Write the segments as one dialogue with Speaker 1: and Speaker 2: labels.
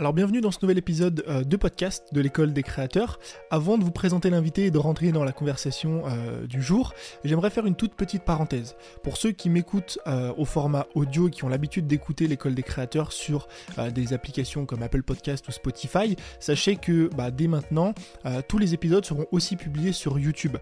Speaker 1: Alors bienvenue dans ce nouvel épisode euh, de podcast de l'école des créateurs. Avant de vous présenter l'invité et de rentrer dans la conversation euh, du jour, j'aimerais faire une toute petite parenthèse. Pour ceux qui m'écoutent euh, au format audio et qui ont l'habitude d'écouter l'école des créateurs sur des applications comme Apple Podcast ou Spotify, sachez que bah, dès maintenant, tous les épisodes seront aussi publiés sur YouTube,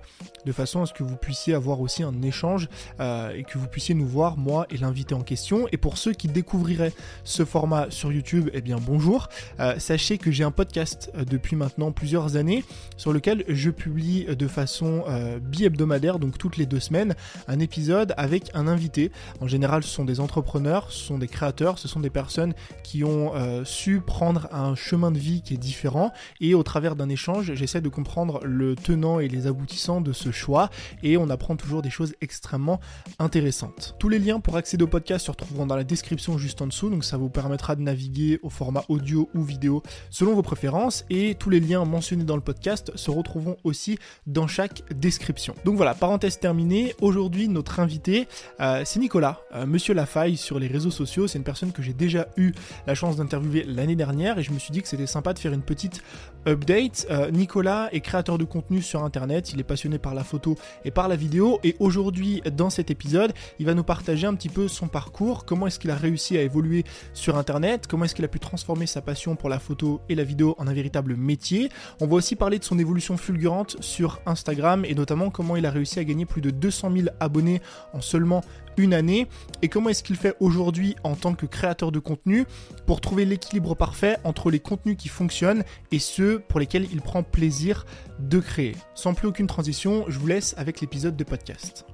Speaker 1: de façon à ce que vous puissiez avoir aussi un échange et que vous puissiez nous voir, moi et l'invité en question. Et pour ceux qui découvriraient ce format sur YouTube, eh bien bonjour. Euh, sachez que j'ai un podcast euh, depuis maintenant plusieurs années sur lequel je publie de façon euh, bi-hebdomadaire, donc toutes les deux semaines, un épisode avec un invité. En général, ce sont des entrepreneurs, ce sont des créateurs, ce sont des personnes qui ont su prendre un chemin de vie qui est différent et au travers d'un échange, j'essaie de comprendre le tenant et les aboutissants de ce choix et on apprend toujours des choses extrêmement intéressantes. Tous les liens pour accéder au podcast se retrouveront dans la description juste en dessous, donc ça vous permettra de naviguer au format audio ou vidéo selon vos préférences et tous les liens mentionnés dans le podcast se retrouveront aussi dans chaque description. Donc voilà, parenthèse terminée, aujourd'hui notre invité euh, c'est Nicolas, euh, Monsieur Lafaille sur les réseaux sociaux, c'est une personne que j'ai déjà eu la chance d'interviewer l'année dernière et je me suis dit que c'était sympa de faire une petite update. Euh, Nicolas est créateur de contenu sur internet, il est passionné par la photo et par la vidéo et aujourd'hui dans cet épisode il va nous partager un petit peu son parcours, comment est-ce qu'il a réussi à évoluer sur internet, comment est-ce qu'il a pu transformer sa passion pour la photo et la vidéo en un véritable métier. On va aussi parler de son évolution fulgurante sur Instagram et notamment comment il a réussi à gagner plus de 200 000 abonnés en seulement une année et comment est-ce qu'il fait aujourd'hui en tant que créateur de contenu pour trouver l'équilibre parfait entre les contenus qui fonctionnent et ceux pour lesquels il prend plaisir de créer. Sans plus aucune transition, je vous laisse avec l'épisode de podcast.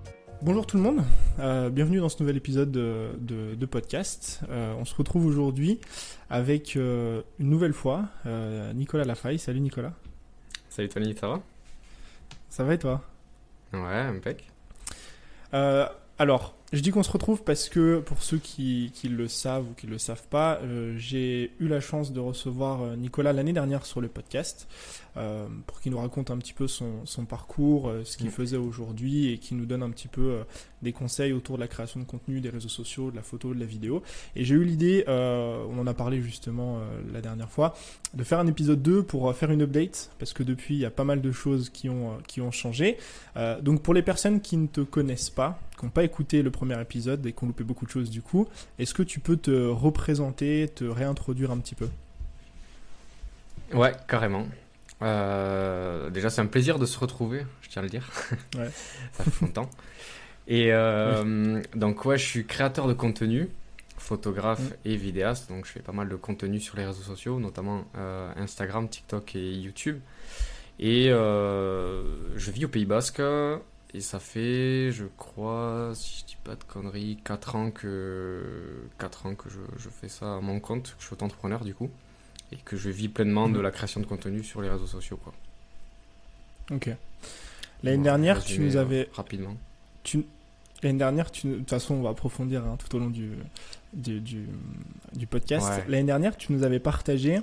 Speaker 1: Bonjour tout le monde, euh, bienvenue dans ce nouvel épisode de, podcast. Euh, on se retrouve aujourd'hui avec euh, une nouvelle fois Nicolas Lafaille. Salut Nicolas.
Speaker 2: Salut Tony, ça va?
Speaker 1: Ça va et toi?
Speaker 2: Ouais, impec.
Speaker 1: alors, je dis qu'on se retrouve parce que pour ceux qui, le savent ou qui ne le savent pas, j'ai eu la chance de recevoir Nicolas l'année dernière sur le podcast. Euh, pour qu'il nous raconte un petit peu son, son parcours, euh, ce qu'il mm. faisait aujourd'hui et qui nous donne un petit peu euh, des conseils autour de la création de contenu, des réseaux sociaux, de la photo, de la vidéo. Et j'ai eu l'idée, on en a parlé justement la dernière fois, de faire un épisode 2 pour faire une update, parce que depuis, il y a pas mal de choses qui ont, qui ont changé. donc pour les personnes qui ne te connaissent pas, qui n'ont pas écouté le premier épisode et qui ont loupé beaucoup de choses du coup, est-ce que tu peux te représenter, te réintroduire un petit peu?
Speaker 2: Ouais, carrément. Euh, déjà, c'est un plaisir de se retrouver, je tiens à le dire. Ouais. Ça fait longtemps. Et euh, donc, ouais, je suis créateur de contenu, photographe mm. et vidéaste. Donc, je fais pas mal de contenu sur les réseaux sociaux, notamment euh, Instagram, TikTok et YouTube. Et je vis au Pays Basque. Et ça fait, je crois, si je dis pas de conneries, 4 ans que, 4 ans que je, je fais ça à mon compte, que je suis auto-entrepreneur du coup et que je vis pleinement de mhm. la création de contenu sur les réseaux sociaux. Quoi.
Speaker 1: Ok. L'année dernière, tu nous avais.
Speaker 2: Rapidement.
Speaker 1: Tu... L'année dernière, tu... de toute façon, on va approfondir hein, tout au long du, du, du, podcast. L'année dernière, tu nous avais partagé,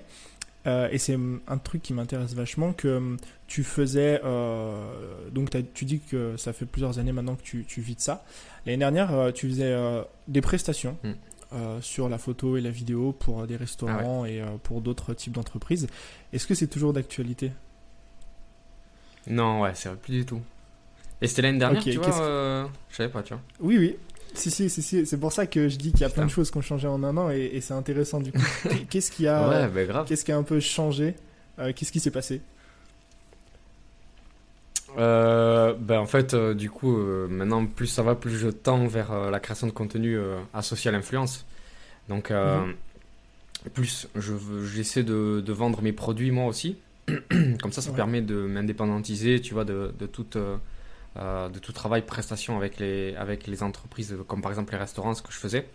Speaker 1: euh, et c'est un truc qui m'intéresse vachement, que tu faisais. Euh, donc, tu dis que ça fait plusieurs années maintenant que tu, tu vis de ça. L'année dernière, euh, tu faisais des prestations. Hmm. Euh, sur la photo et la vidéo pour des restaurants ah et euh, pour d'autres types d'entreprises. Est-ce que c'est toujours d'actualité?
Speaker 2: Non, ouais, c'est plus du tout. Et c'était l'année dernière, tu vois euh, Je savais pas, tu vois.
Speaker 1: Oui, oui. Si, si, si, si. c'est pour ça que je dis qu'il y a plein de choses qui ont changé en un an et, c'est intéressant du coup. Qu'est-ce qui a, ouais, bah, Qu'est-ce qui a un peu changé? Qu'est-ce qui s'est passé?
Speaker 2: Euh, ben en fait, euh, du coup, euh, maintenant, plus ça va, plus je tends vers la création de contenu associé à l'influence. Donc, mhm. plus j'essaie de, de, vendre mes produits moi aussi. Comme ça, ça permet de m'indépendantiser, tu vois, de, de toute, de tout travail prestation avec les, avec les entreprises, comme par exemple les restaurants, ce que je faisais.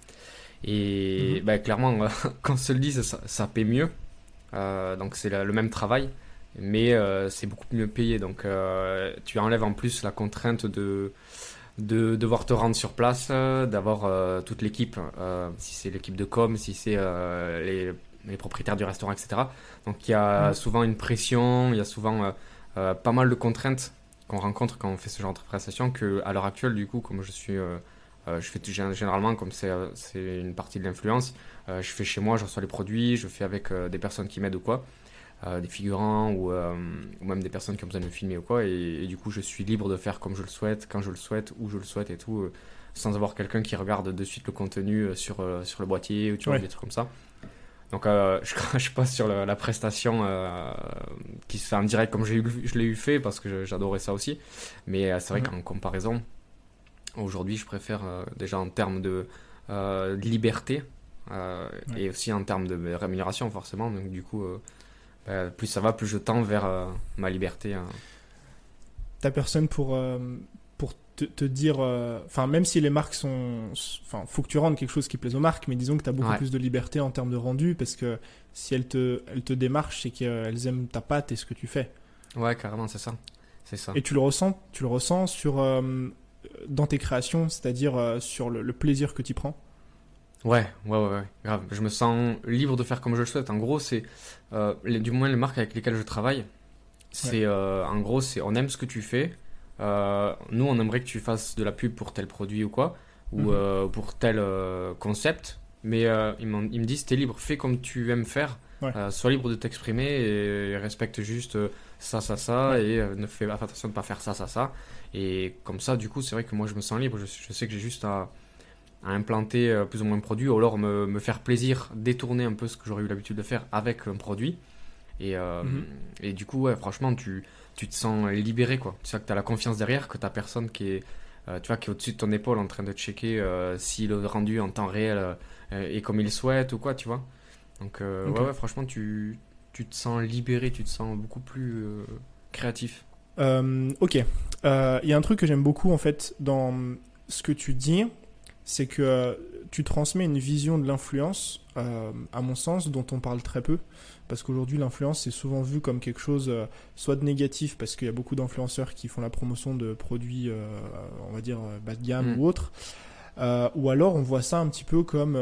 Speaker 2: Et mhm. ben, clairement, quand on se le dit, ça, ça paie mieux. donc, c'est le même travail mais euh, c'est beaucoup mieux payé. Donc euh, tu enlèves en plus la contrainte de, de devoir te rendre sur place, euh, d'avoir toute l'équipe, si c'est l'équipe de com, si c'est les, les, propriétaires du restaurant, etc. Donc il y a souvent une pression, il y a souvent pas mal de contraintes qu'on rencontre quand on fait ce genre de prestation que à l'heure actuelle, du coup, comme je suis je fais généralement, comme c'est une partie de l'influence, je fais chez moi, je reçois les produits, je fais avec des personnes qui m'aident ou quoi. Des figurants ou, ou, même des personnes qui ont besoin de me filmer ou quoi. Et, du coup, je suis libre de faire comme je le souhaite, quand je le souhaite, où je le souhaite et tout, sans avoir quelqu'un qui regarde de suite le contenu sur, sur le boîtier ou tu vois, des trucs comme ça. Donc euh, je crache pas sur la prestation euh, qui se fait en direct comme je l'ai eu fait parce que j'adorais ça aussi. Mais euh, c'est vrai qu'en comparaison, aujourd'hui je préfère déjà en termes de, liberté et aussi en termes de rémunération forcément. Donc du coup, bah, plus ça va, plus je tends vers ma liberté. Hein.
Speaker 1: T'as personne pour te, dire, euh, enfin, même si les marques sont, enfin, faut que tu rendes quelque chose qui plaise aux marques, mais disons que tu as beaucoup plus de liberté en termes de rendu parce que si elles te, elles te démarchent, c'est qu'elles aiment ta patte et ce que tu fais.
Speaker 2: Ouais, carrément, c'est ça. C'est ça.
Speaker 1: Et tu le ressens, tu le ressens sur, euh, dans tes créations, c'est-à-dire euh, sur le, plaisir que tu prends?
Speaker 2: Ouais, ouais, ouais, grave. Je me sens libre de faire comme je le souhaite. En gros, c'est, du moins les marques avec lesquelles je travaille, c'est, en gros, c'est, on aime ce que tu fais euh, nous, on aimerait que tu fasses de la pub pour tel produit ou quoi, ou mhm. euh, pour tel euh, concept. Mais ils, me disent, t'es libre, fais comme tu aimes faire. sois libre de t'exprimer et respecte juste ça, ça, ça, et ne fais attention de ne pas faire ça, ça, ça. Et comme ça, du coup, c'est vrai que moi, je me sens libre. Je, sais que j'ai juste à, implanter plus ou moins un produit, ou alors me, me, faire plaisir, détourner un peu ce que j'aurais eu l'habitude de faire avec un produit. Et, mhm. et du coup, ouais, franchement, tu, tu te sens libéré, quoi. Tu sais que tu as la confiance derrière, que tu personne qui est, euh, tu vois, qui est au-dessus de ton épaule en train de checker euh, si le rendu en temps réel euh, est comme il souhaite ou quoi, tu vois. Donc, ouais, ouais, franchement, tu, tu te sens libéré, tu te sens beaucoup plus créatif.
Speaker 1: ok. Il y a un truc que j'aime beaucoup, en fait, dans ce que tu dis, c'est que tu transmets une vision de l'influence, à mon sens, dont on parle très peu. Parce qu'aujourd'hui l'influence est souvent vue comme quelque chose euh, soit de négatif parce qu'il y a beaucoup d'influenceurs qui font la promotion de produits euh, on va dire euh, bas de gamme mm. ou autre ou alors on voit ça un petit peu comme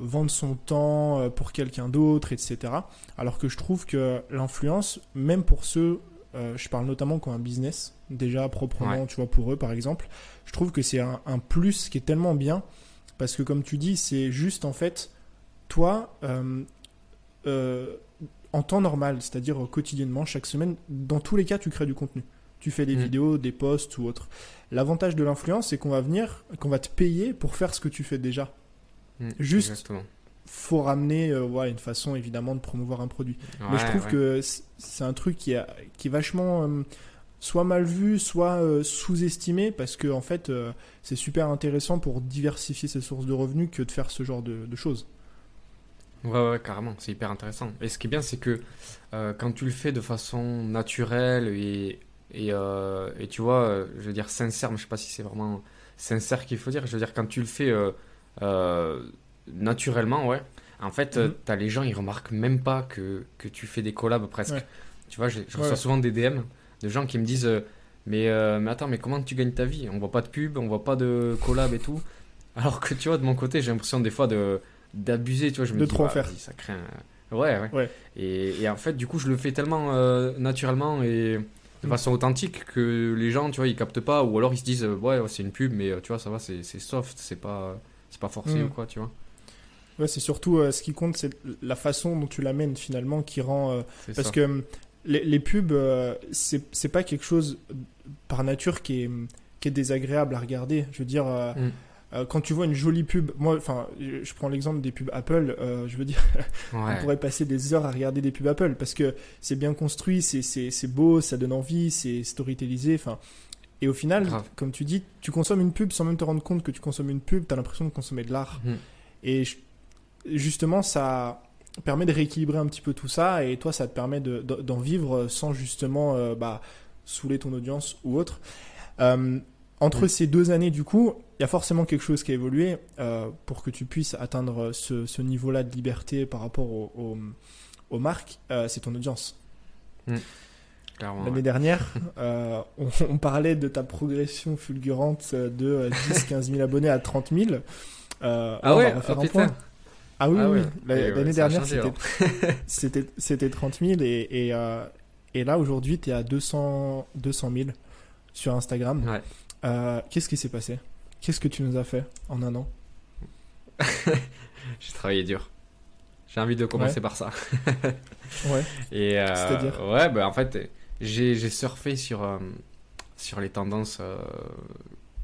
Speaker 1: vendre son temps pour quelqu'un d'autre etc alors que je trouve que l'influence même pour ceux je parle notamment comme un business déjà proprement tu vois pour eux par exemple je trouve que c'est un, un, plus qui est tellement bien parce que comme tu dis c'est juste en fait toi euh, en temps normal, c'est-à-dire quotidiennement, chaque semaine, dans tous les cas, tu crées du contenu. Tu fais des mm. vidéos, des posts ou autre. L'avantage de l'influence, c'est qu'on va venir, qu'on va te payer pour faire ce que tu fais déjà. Mm, Juste, faut ramener euh, une façon évidemment de promouvoir un produit. Mais je trouve que c'est un truc qui, qui est vachement euh, soit mal vu, soit sous-estimé parce que en fait, c'est super intéressant pour diversifier ses sources de revenus que de faire ce genre de choses.
Speaker 2: Ouais, ouais, carrément, c'est hyper intéressant. Et ce qui est bien, c'est que euh, quand tu le fais de façon naturelle et, et, euh, et tu vois, euh, je veux dire sincère, mais je sais pas si c'est vraiment sincère qu'il faut dire. Je veux dire, quand tu le fais naturellement, ouais, en fait, mhm. tu as les gens, ils remarquent même pas que, que tu fais des collabs presque. Tu vois, je, reçois souvent des DM de gens qui me disent mais, mais attends, mais comment tu gagnes ta vie? On voit pas de pub, on voit pas de collab et tout. Alors que tu vois, de mon côté, j'ai l'impression des fois de d'abuser, tu vois. Je me
Speaker 1: de
Speaker 2: dis,
Speaker 1: trop faire.
Speaker 2: Ça crée Ouais, ouais. Et, et, en fait, du coup, je le fais tellement euh, naturellement et de mm. façon authentique que les gens, tu vois, ils captent pas ou alors ils se disent, euh, ouais, c'est une pub, mais euh, tu vois, ça va, c'est soft, c'est pas, c'est pas forcé mm. ou quoi, tu vois.
Speaker 1: Ouais, c'est surtout ce qui compte, c'est la façon dont tu l'amènes finalement qui rend. parce que les, les pubs, c'est pas quelque chose par nature qui est, qui est désagréable à regarder. Je veux dire. Mm. Euh, quand tu vois une jolie pub, moi, enfin, je prends l'exemple des pubs Apple, euh, je veux dire, on pourrait passer des heures à regarder des pubs Apple parce que c'est bien construit, c'est beau, ça donne envie, c'est storytellisé, enfin. Et au final, comme tu dis, tu consommes une pub sans même te rendre compte que tu consommes une pub, tu as l'impression de consommer de l'art. Mhm. Et justement, ça permet de rééquilibrer un petit peu tout ça et toi, ça te permet d'en vivre sans justement euh, bah, saouler ton audience ou autre. entre ces deux années, du coup, il y a forcément quelque chose qui a évolué euh, pour que tu puisses atteindre ce, niveau-là de liberté par rapport aux marques, euh, c'est ton audience. Mmh. L'année dernière, euh, on, parlait de ta progression fulgurante de 10-15 000 abonnés à 30 000.
Speaker 2: ah ouais, oh, un point.
Speaker 1: Ah oui, ah oui. L'année dernière, c'était 30 000 et, et, et là, aujourd'hui, tu es à 200, 200 000 sur Instagram. Qu'est-ce qui s'est passé? Qu'est-ce que tu nous as fait en un an?
Speaker 2: J'ai travaillé dur. J'ai envie de commencer par ça.
Speaker 1: ouais.
Speaker 2: Et euh,
Speaker 1: C'est-à-dire?
Speaker 2: Ouais, bah en fait, j'ai surfé sur, euh, sur les tendances euh,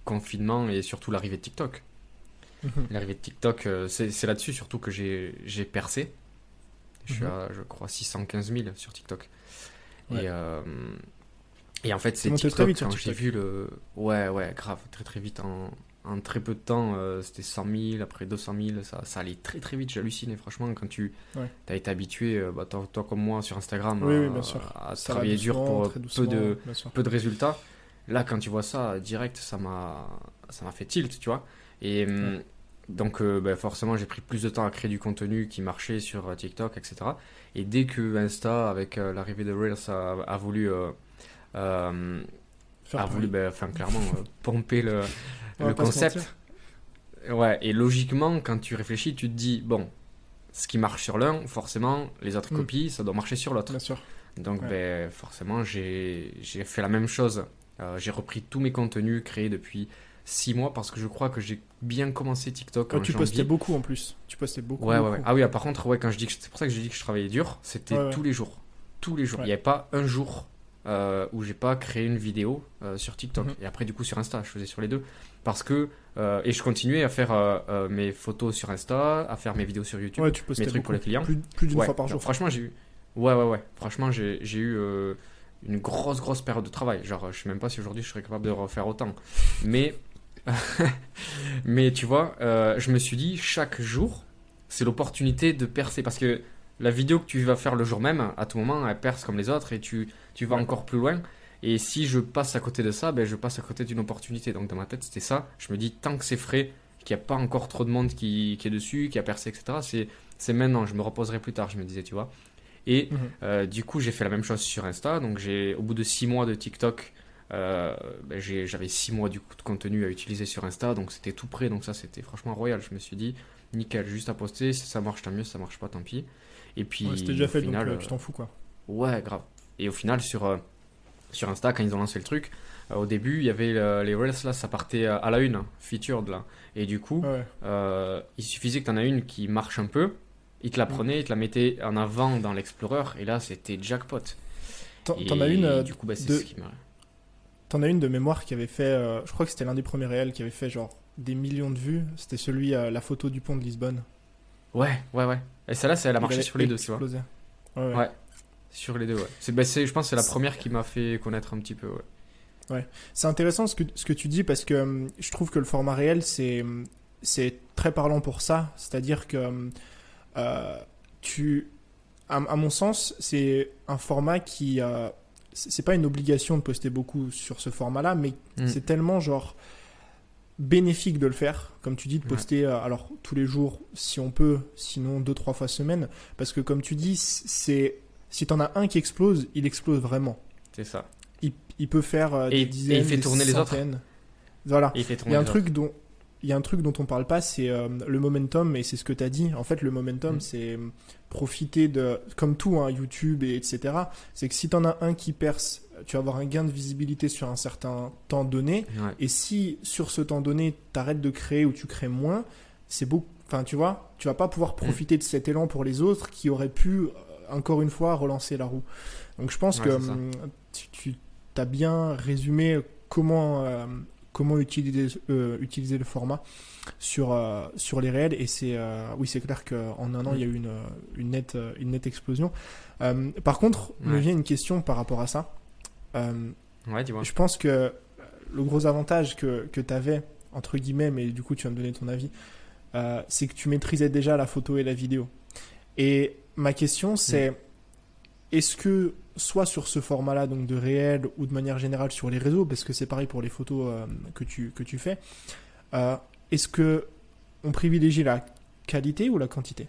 Speaker 2: confinement et surtout l'arrivée de TikTok.
Speaker 1: Mhm.
Speaker 2: L'arrivée de TikTok, euh, c'est là-dessus surtout que j'ai percé. Je suis
Speaker 1: Mhm.
Speaker 2: à, je crois, 615 000 sur TikTok.
Speaker 1: Ouais.
Speaker 2: Et, euh, et en fait, c'est TikTok,
Speaker 1: vite
Speaker 2: quand j'ai vu le... Ouais, ouais, grave, très très vite. En, en très peu de temps, euh, c'était 100 000, après 200 000, ça, ça allait très très vite, j'hallucinais franchement quand tu
Speaker 1: Ouais.
Speaker 2: as été habitué, bah, toi, toi comme moi sur Instagram,
Speaker 1: Oui,
Speaker 2: à,
Speaker 1: oui,
Speaker 2: travailler dur pour peu de, peu de résultats. Là, quand tu vois ça direct, ça m'a fait tilt, tu vois. Et hum, donc, euh, ben, forcément, j'ai pris plus de temps à créer du contenu qui marchait sur euh, TikTok, etc. Et dès que Insta, avec euh, l'arrivée de Reels, a, a voulu, euh, euh,
Speaker 1: Faire
Speaker 2: a voulu, ben, enfin, clairement, euh, pomper le, le concept. Ouais, et logiquement, quand tu réfléchis, tu te dis, bon, ce qui marche sur l'un, forcément, les autres
Speaker 1: Mm.
Speaker 2: copies, ça doit marcher sur l'autre.
Speaker 1: Bien sûr.
Speaker 2: Donc,
Speaker 1: Ouais.
Speaker 2: ben, forcément, j'ai j'ai fait la même chose. Euh, j'ai repris tous mes contenus créés depuis 6 mois parce que je crois que j'ai bien commencé TikTok en
Speaker 1: tu
Speaker 2: janvier.
Speaker 1: postais beaucoup en plus. Tu postais beaucoup.
Speaker 2: Ouais, ouais, ouais. Ah oui, ah, par contre, ouais, quand je dis que c'est pour ça que j'ai dit que je travaillais dur, c'était
Speaker 1: Ouais,
Speaker 2: tous les jours. Tous les jours. Il n'y avait pas un jour euh, où j'ai pas créé une vidéo euh, sur TikTok.
Speaker 1: Mhm.
Speaker 2: Et après, du coup, sur Insta, je faisais sur les deux. Parce que. euh, et je continuais à faire euh, mes photos sur Insta, à faire mes vidéos sur YouTube,
Speaker 1: Ouais, tu
Speaker 2: mes trucs pour les clients.
Speaker 1: Plus, plus d'une fois par jour.
Speaker 2: Franchement, j'ai eu. Ouais, ouais, ouais. Franchement, j'ai j'ai eu une grosse, grosse période de travail. Genre, je sais même pas si aujourd'hui je serais capable de refaire autant. Mais. Mais tu vois, euh, je me suis dit, chaque jour, c'est l'opportunité de percer. Parce que la vidéo que tu vas faire le jour même, à tout moment, elle perce comme les autres et tu, tu vas encore plus loin. Et si je passe à côté de ça, ben, je passe à côté d'une opportunité. Donc dans ma tête, c'était ça. Je me dis, tant que c'est frais, qu'il n'y a pas encore trop de monde qui, qui est dessus, qui a percé, etc., c'est, c'est maintenant. Je me reposerai plus tard, je me disais, tu vois. Et
Speaker 1: Mhm.
Speaker 2: euh, du coup, j'ai fait la même chose sur Insta. Donc j'ai, au bout de 6 mois de TikTok, euh, ben, j'avais 6 mois du coup de contenu à utiliser sur Insta. Donc c'était tout prêt. Donc ça, c'était franchement royal. Je me suis dit, nickel, juste à poster. Si ça marche, tant mieux. Si ça marche pas, tant pis. Et puis,
Speaker 1: Ouais, C'était déjà
Speaker 2: au
Speaker 1: fait,
Speaker 2: final,
Speaker 1: donc euh,
Speaker 2: euh,
Speaker 1: tu t'en fous quoi.
Speaker 2: Ouais, grave. Et au final, sur, euh, sur Insta, quand ils ont lancé le truc, au début, il y avait les Reels, là, ça partait à, la une, hein, featured, là. Et du coup,
Speaker 1: Ouais,
Speaker 2: il suffisait que tu en as une qui marche un peu, ils te la
Speaker 1: Mm.
Speaker 2: prenaient, ils te la mettaient en avant dans l'Explorer, et là, c'était jackpot.
Speaker 1: T'en t'en as une.
Speaker 2: du coup, bah, c'est
Speaker 1: de-
Speaker 2: ce qui m'a...
Speaker 1: T'en as une de mémoire qui avait fait, euh, je crois que c'était l'un des premiers réels qui avait fait genre des millions de vues. C'était celui, euh, la photo du pont de Lisbonne.
Speaker 2: Ouais, ouais, ouais. Et celle-là, elle a marché sur les deux, tu vois.
Speaker 1: Ouais, ouais.
Speaker 2: Ouais. Sur les deux, ouais. C'est, bah, je pense que c'est la première qui m'a fait connaître un petit peu, ouais.
Speaker 1: C'est intéressant ce que, ce que tu dis parce que hum, je trouve que le format réel, c'est hum, c'est très parlant pour ça. C'est-à-dire que hum, euh, tu, à, à mon sens, c'est un format qui, c'est pas une obligation de poster beaucoup sur ce format-là, mais
Speaker 2: Mm.
Speaker 1: c'est tellement genre bénéfique de le faire, comme tu dis, de poster euh, alors tous les jours si on peut, sinon deux trois fois semaine, parce que comme tu dis, c'est si t'en as un qui explose, il explose vraiment.
Speaker 2: C'est ça.
Speaker 1: Il, il peut faire euh,
Speaker 2: Et-
Speaker 1: des
Speaker 2: et il
Speaker 1: dizaines,
Speaker 2: fait
Speaker 1: des
Speaker 2: tourner les autres.
Speaker 1: centaines. Voilà.
Speaker 2: Et il fait
Speaker 1: Il
Speaker 2: tourner
Speaker 1: y a un truc dont il y a un truc dont on parle pas, c'est euh, le momentum et c'est ce que tu as dit. En fait, le momentum,
Speaker 2: Mm.
Speaker 1: c'est euh, profiter de comme tout, hein, YouTube et etc. C'est que si t'en as un qui perce, tu vas avoir un gain de visibilité sur un certain temps donné.
Speaker 2: Ouais.
Speaker 1: Et si sur ce temps donné, t'arrêtes de créer ou tu crées moins, c'est beau. Enfin, tu vois, tu vas pas pouvoir profiter de cet élan pour les autres qui auraient pu euh, encore une fois relancer la roue. Donc je pense
Speaker 2: Ouais,
Speaker 1: que hum, tu, as bien résumé comment euh, comment utiliser euh, utiliser le format sur euh, sur les réels et c'est euh, oui c'est clair qu'en un an
Speaker 2: Mm.
Speaker 1: il y a eu une une nette une nette explosion. Par contre, me
Speaker 2: Ouais.
Speaker 1: vient une question par rapport à ça.
Speaker 2: Ouais, vois.
Speaker 1: je pense que le gros avantage que, que tu avais, entre guillemets, mais du coup tu vas me donner ton avis, c'est que tu maîtrisais déjà la photo et la vidéo. Et ma question c'est, est-ce que soit sur ce format-là, donc de réel ou de manière générale sur les réseaux, parce que c'est pareil pour les photos euh, que, tu, que tu fais, euh, est-ce que on privilégie la qualité ou la quantité?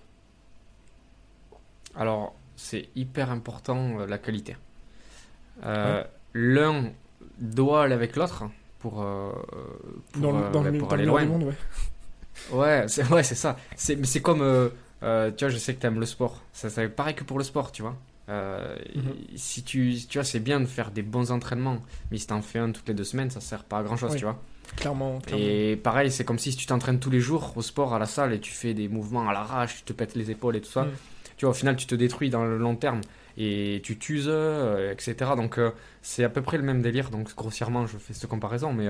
Speaker 2: Alors, c'est hyper important euh, la qualité. Euh, L'un doit aller avec l'autre pour, pour,
Speaker 1: dans, le- dans le,
Speaker 2: pour aller loin.
Speaker 1: monde ouais.
Speaker 2: Ouais, c'est ouais, ça. C'est comme tu vois, je sais que t'aimes le sport. Ça c'est pareil que pour le sport, tu vois. Euh,
Speaker 1: Mhm.
Speaker 2: Si tu tu vois, c'est bien de faire des bons entraînements, mais si t'en fais un toutes les deux semaines, ça sert pas à grand chose,
Speaker 1: Oui.
Speaker 2: tu vois.
Speaker 1: Clairement, clairement.
Speaker 2: Et pareil, c'est comme si tu t'entraînes tous les jours au sport, à la salle, et tu fais des mouvements à l'arrache, tu te pètes les épaules et tout ça.
Speaker 1: Mm.
Speaker 2: Tu vois, au final, tu te détruis dans le long terme et tu t'uses, euh, etc. Donc, euh, c'est à peu près le même délire. Donc, grossièrement, je fais cette comparaison, mais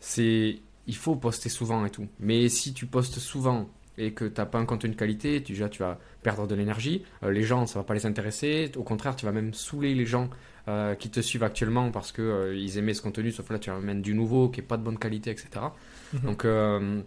Speaker 2: c'est. Il faut poster souvent et tout. Mais si tu postes souvent et que tu n'as pas un contenu de qualité, tu, déjà, tu vas perdre de l'énergie. Euh, les gens, ça va pas les intéresser. Au contraire, tu vas même saouler les gens euh, qui te suivent actuellement parce que euh, ils aimaient ce contenu, sauf là, tu amènes du nouveau qui est pas de bonne qualité, etc.
Speaker 1: Mhm.
Speaker 2: Donc, euh,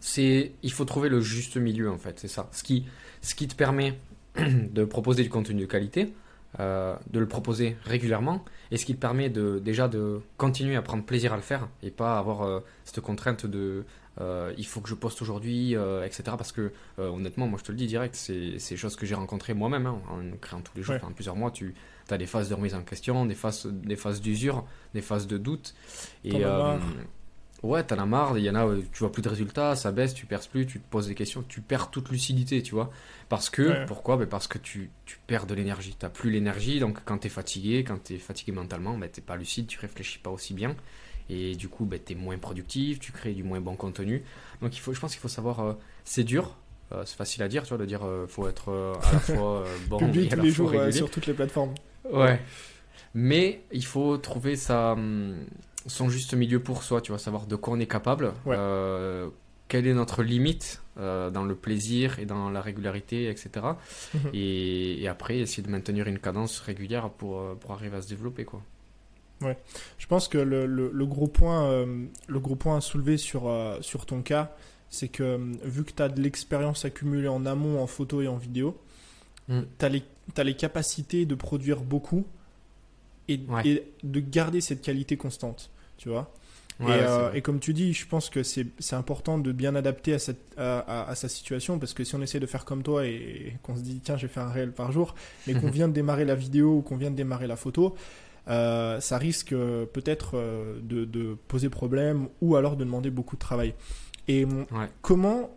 Speaker 2: c'est, il faut trouver le juste milieu en fait, c'est ça. Ce qui, ce qui te permet de proposer du contenu de qualité, euh, de le proposer régulièrement, et ce qui te permet de déjà de continuer à prendre plaisir à le faire et pas avoir euh, cette contrainte de euh, il faut que je poste aujourd'hui, euh, etc. Parce que euh, honnêtement, moi je te le dis direct, c'est des choses que j'ai rencontrées moi-même hein, en créant tous les jours
Speaker 1: Ouais.
Speaker 2: pendant plusieurs mois. Tu as des phases de remise en question, des phases, des phases d'usure, des phases de doute. Et ouais, t'en as marre. Il y en a, tu vois plus de résultats, ça baisse, tu perces plus, tu te poses des questions, tu perds toute lucidité, tu vois. Parce que,
Speaker 1: Ouais.
Speaker 2: pourquoi? Ben Parce que tu, tu perds de l'énergie. T'as plus l'énergie, donc quand t'es fatigué, quand t'es fatigué mentalement, ben, t'es pas lucide, tu réfléchis pas aussi bien. Et du coup, ben, t'es moins productif, tu crées du moins bon contenu. Donc il faut, je pense qu'il faut savoir, euh, c'est dur. euh, c'est facile à dire, tu vois, de dire euh, faut être euh, à la fois bon
Speaker 1: Publié
Speaker 2: et à
Speaker 1: tous
Speaker 2: la
Speaker 1: les
Speaker 2: fois
Speaker 1: jours
Speaker 2: régulier.
Speaker 1: sur toutes les plateformes.
Speaker 2: Ouais. Mais il faut trouver sa, hum, son juste milieu pour soi, tu vois, savoir de quoi on est capable,
Speaker 1: Ouais.
Speaker 2: quelle est notre limite dans le plaisir et dans la régularité, etc. Et, et après, essayer de maintenir une cadence régulière pour, pour arriver à se développer, quoi.
Speaker 1: Je pense que le, le- le gros point, euh, le gros point à soulever sur, euh, sur ton cas, c'est que euh, vu que tu as de l'expérience accumulée en amont, en photo et en vidéo,
Speaker 2: Mm.
Speaker 1: tu as, les capacités de produire beaucoup et,
Speaker 2: Ouais.
Speaker 1: et de garder cette qualité constante. Tu vois
Speaker 2: Ouais,
Speaker 1: et,
Speaker 2: ouais,
Speaker 1: euh, et comme tu dis, je pense que c'est c'est important de bien adapter à, cette, à, à- à sa situation parce que si on essaie de faire comme toi et, et qu'on se dit tiens, je vais faire un réel par jour, mais qu'on vient de démarrer la vidéo ou qu'on vient de démarrer la photo, euh, ça risque euh, peut-être euh, de, de poser problème ou alors de demander beaucoup de travail. Et
Speaker 2: Ouais.
Speaker 1: comment,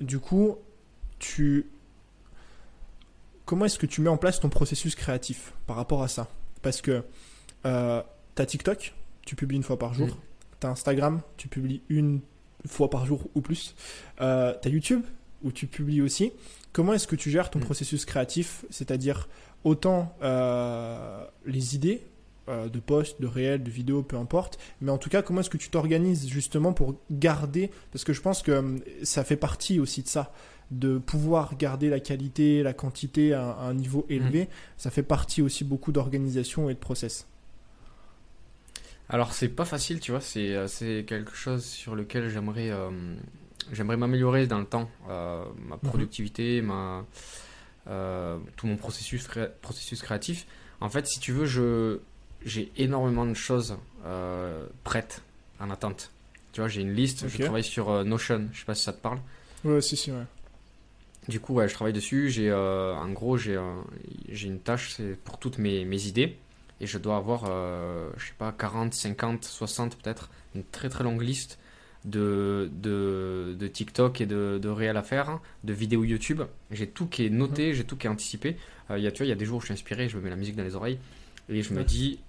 Speaker 1: du coup, tu. Comment est-ce que tu mets en place ton processus créatif par rapport à ça? Parce que euh, tu as TikTok, tu publies une fois par jour.
Speaker 2: Mm.
Speaker 1: Tu as Instagram, tu publies une fois par jour ou plus. Euh, tu as YouTube, où tu publies aussi. Comment est-ce que tu gères ton
Speaker 2: Mm.
Speaker 1: processus créatif? C'est-à-dire autant euh, les idées euh, de posts, de réels, de vidéos, peu importe. Mais en tout cas, comment est-ce que tu t'organises justement pour garder Parce que je pense que hum, ça fait partie aussi de ça, de pouvoir garder la qualité, la quantité à, à un niveau élevé. Ça fait partie aussi beaucoup d'organisation et de process.
Speaker 2: Alors c'est pas facile, tu vois, c'est euh, c'est quelque chose sur lequel j'aimerais euh, j'aimerais m'améliorer dans le temps, Euh, ma productivité, ma euh, tout mon processus processus créatif. En fait, si tu veux, je j'ai énormément de choses euh, prêtes en attente. Tu vois, j'ai une liste, je travaille sur euh, Notion, je sais pas si ça te parle.
Speaker 1: Ouais, si, si, ouais.
Speaker 2: Du coup, ouais, je travaille dessus. J'ai, euh, en gros, j'ai, euh, j'ai une tâche, c'est pour toutes mes, mes idées. Et je dois avoir, euh, je sais pas, 40, 50, 60 peut-être, une très très longue liste de, de, de TikTok et de, de réels à faire, de vidéos YouTube. J'ai tout qui est noté, j'ai tout qui est anticipé. Euh, Il y a, tu vois, il y a des jours où je suis inspiré, je me mets la musique dans les oreilles et je me dis,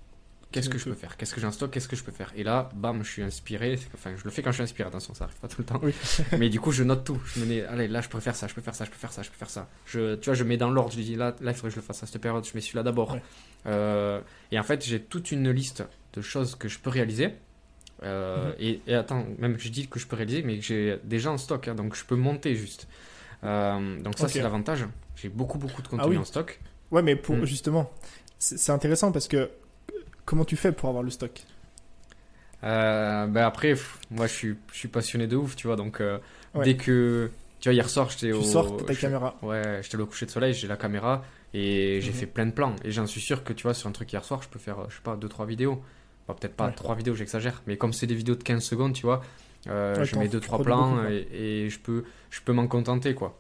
Speaker 2: qu'est-ce que je peux faire? Qu'est-ce que j'ai en stock Qu'est-ce que je peux faire? Et là, bam, je suis inspiré. Enfin, je le fais quand je suis inspiré, attention, ça arrive pas tout le temps.
Speaker 1: Oui.
Speaker 2: Mais du coup, je note tout. Je me dis, allez, là, je peux faire ça, je peux faire ça, je peux faire ça, je peux faire ça. Je, tu vois, je mets dans l'ordre. Je dis, là, là, il faudrait que je le fasse à cette période. Je mets celui-là d'abord.
Speaker 1: Ouais.
Speaker 2: Euh, et en fait, j'ai toute une liste de choses que je peux réaliser. Euh,
Speaker 1: Mhm.
Speaker 2: et, et attends, même je dis que je peux réaliser, mais que j'ai déjà en stock, hein, donc je peux monter juste. Euh, donc ça, c'est l'avantage. J'ai beaucoup, beaucoup de contenu
Speaker 1: Ah oui.
Speaker 2: en stock.
Speaker 1: Ouais, mais pour,
Speaker 2: Mm.
Speaker 1: justement, c'est intéressant parce que comment tu fais pour avoir le stock?
Speaker 2: Euh, ben après, moi, je suis, je suis passionné de ouf, tu vois. Donc, euh,
Speaker 1: Ouais.
Speaker 2: dès que. Tu vois, hier soir, j'étais
Speaker 1: Tu
Speaker 2: au.
Speaker 1: sors ta caméra.
Speaker 2: Ouais, j'étais au coucher de soleil, j'ai la caméra et j'ai
Speaker 1: Mhm.
Speaker 2: fait plein de plans. Et j'en suis sûr que tu vois, sur un truc hier soir, je peux faire, je sais pas, 2-3 vidéos. Enfin, peut-être pas
Speaker 1: Ouais.
Speaker 2: 3 vidéos, j'exagère. Mais comme c'est des vidéos de 15 secondes, tu vois, euh,
Speaker 1: Ouais,
Speaker 2: je mets 2-3
Speaker 1: produis
Speaker 2: plans
Speaker 1: beaucoup,
Speaker 2: et, et je peux, je peux m'en contenter, quoi.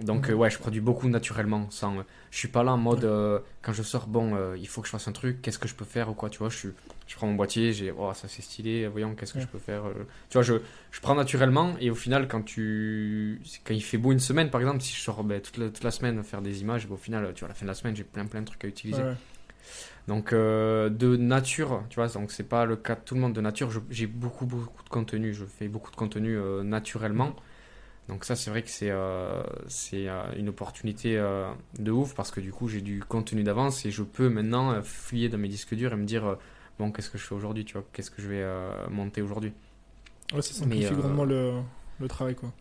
Speaker 2: Donc,
Speaker 1: Mhm.
Speaker 2: euh, ouais, je produis beaucoup naturellement. Sans, euh, je suis pas là en mode, euh, quand je sors, bon, il faut que je fasse un truc, qu'est-ce que je peux faire ou quoi, tu vois. Je, suis, je prends mon boîtier, j'ai, oh, ça c'est stylé, voyons, qu'est-ce que
Speaker 1: Ouais.
Speaker 2: je peux faire. Tu vois, je, je prends naturellement et au final, quand tu, quand il fait beau une semaine, par exemple, si je sors ben, toute, la, toute la semaine faire des images, ben, au final, tu vois, à la fin de la semaine, j'ai plein plein de trucs à utiliser.
Speaker 1: Ouais,
Speaker 2: Donc de nature, tu vois, donc c'est pas le cas de tout le monde de nature. J'ai beaucoup beaucoup de contenu, je fais beaucoup de contenu naturellement. Donc ça, c'est vrai que c'est c'est une opportunité de ouf parce que du coup, j'ai du contenu d'avance et je peux maintenant fouiller dans mes disques durs et me dire bon, qu'est-ce que je fais aujourd'hui, tu vois, qu'est-ce que je vais monter aujourd'hui.
Speaker 1: Ouais, ça simplifie grandement le, le travail, quoi.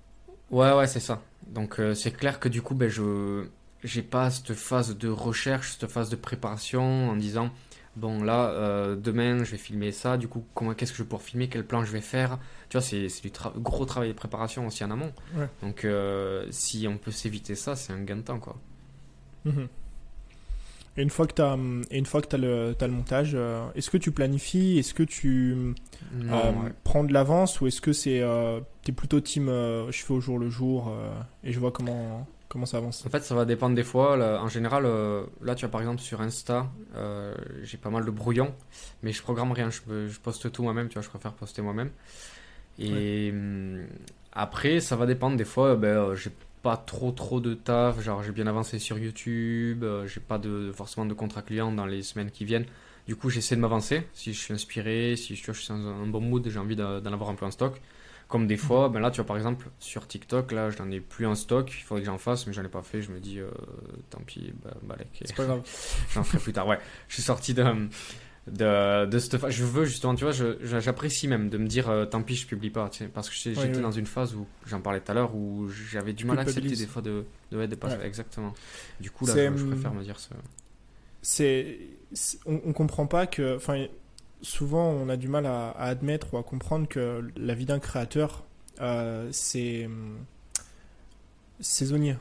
Speaker 2: Ouais, ouais, c'est ça. Donc euh, c'est clair que du coup, ben, je j'ai pas cette phase de recherche, cette phase de préparation en disant bon là euh, demain je vais filmer ça. Du coup, comment qu'est-ce que je vais pouvoir filmer, quel plan je vais faire? Tu vois, c'est du gros travail de préparation aussi en amont. Donc euh, si on peut s'éviter ça, c'est un gain de temps quoi.
Speaker 1: Mhm. Et une fois que tu as, une fois que as le, as le montage, euh, est-ce que tu planifies Est-ce que tu prends de l'avance Ou est-ce que c'est tu es plutôt team je fais au jour le jour et je vois comment, comment ça avance
Speaker 2: En fait, ça va dépendre des fois. en général, là, tu vois, par exemple, sur Insta, j'ai pas mal de brouillons, mais je programme rien. Je, je poste tout moi-même, tu vois, je préfère poster moi-même. Et hum, après, ça va dépendre. Des fois, ben, j'ai pas trop trop de taf, genre j'ai bien avancé sur YouTube, euh, j'ai pas de, forcément de contrat client dans les semaines qui viennent. Du coup, j'essaie de m'avancer. Si je suis inspiré, si je, suis dans un bon mood, j'ai envie d'en avoir un peu en stock. Comme des fois, ben là, tu vois, par exemple, sur TikTok, là, je n'en ai plus en stock. Il faudrait que j'en fasse, mais j'en ai pas fait. Je me dis, euh, tant pis, bah, bah
Speaker 1: C'est pas grave.
Speaker 2: j'en ferai plus tard. Ouais, je suis sorti de, de, de cette phase. Je veux justement, tu vois, j'apprécie même de me dire euh, tant pis, je publie pas, tu sais, parce que j'étais dans une phase où, j'en parlais tout à l'heure, où j'avais du mal à accepter des fois de, de, de pas exactement. Du coup, là, je, préfère me dire ça.
Speaker 1: C'est, on, on, comprend pas que, enfin, souvent on a du mal à, admettre ou à comprendre que la vie d'un créateur, euh, c'est saisonnier.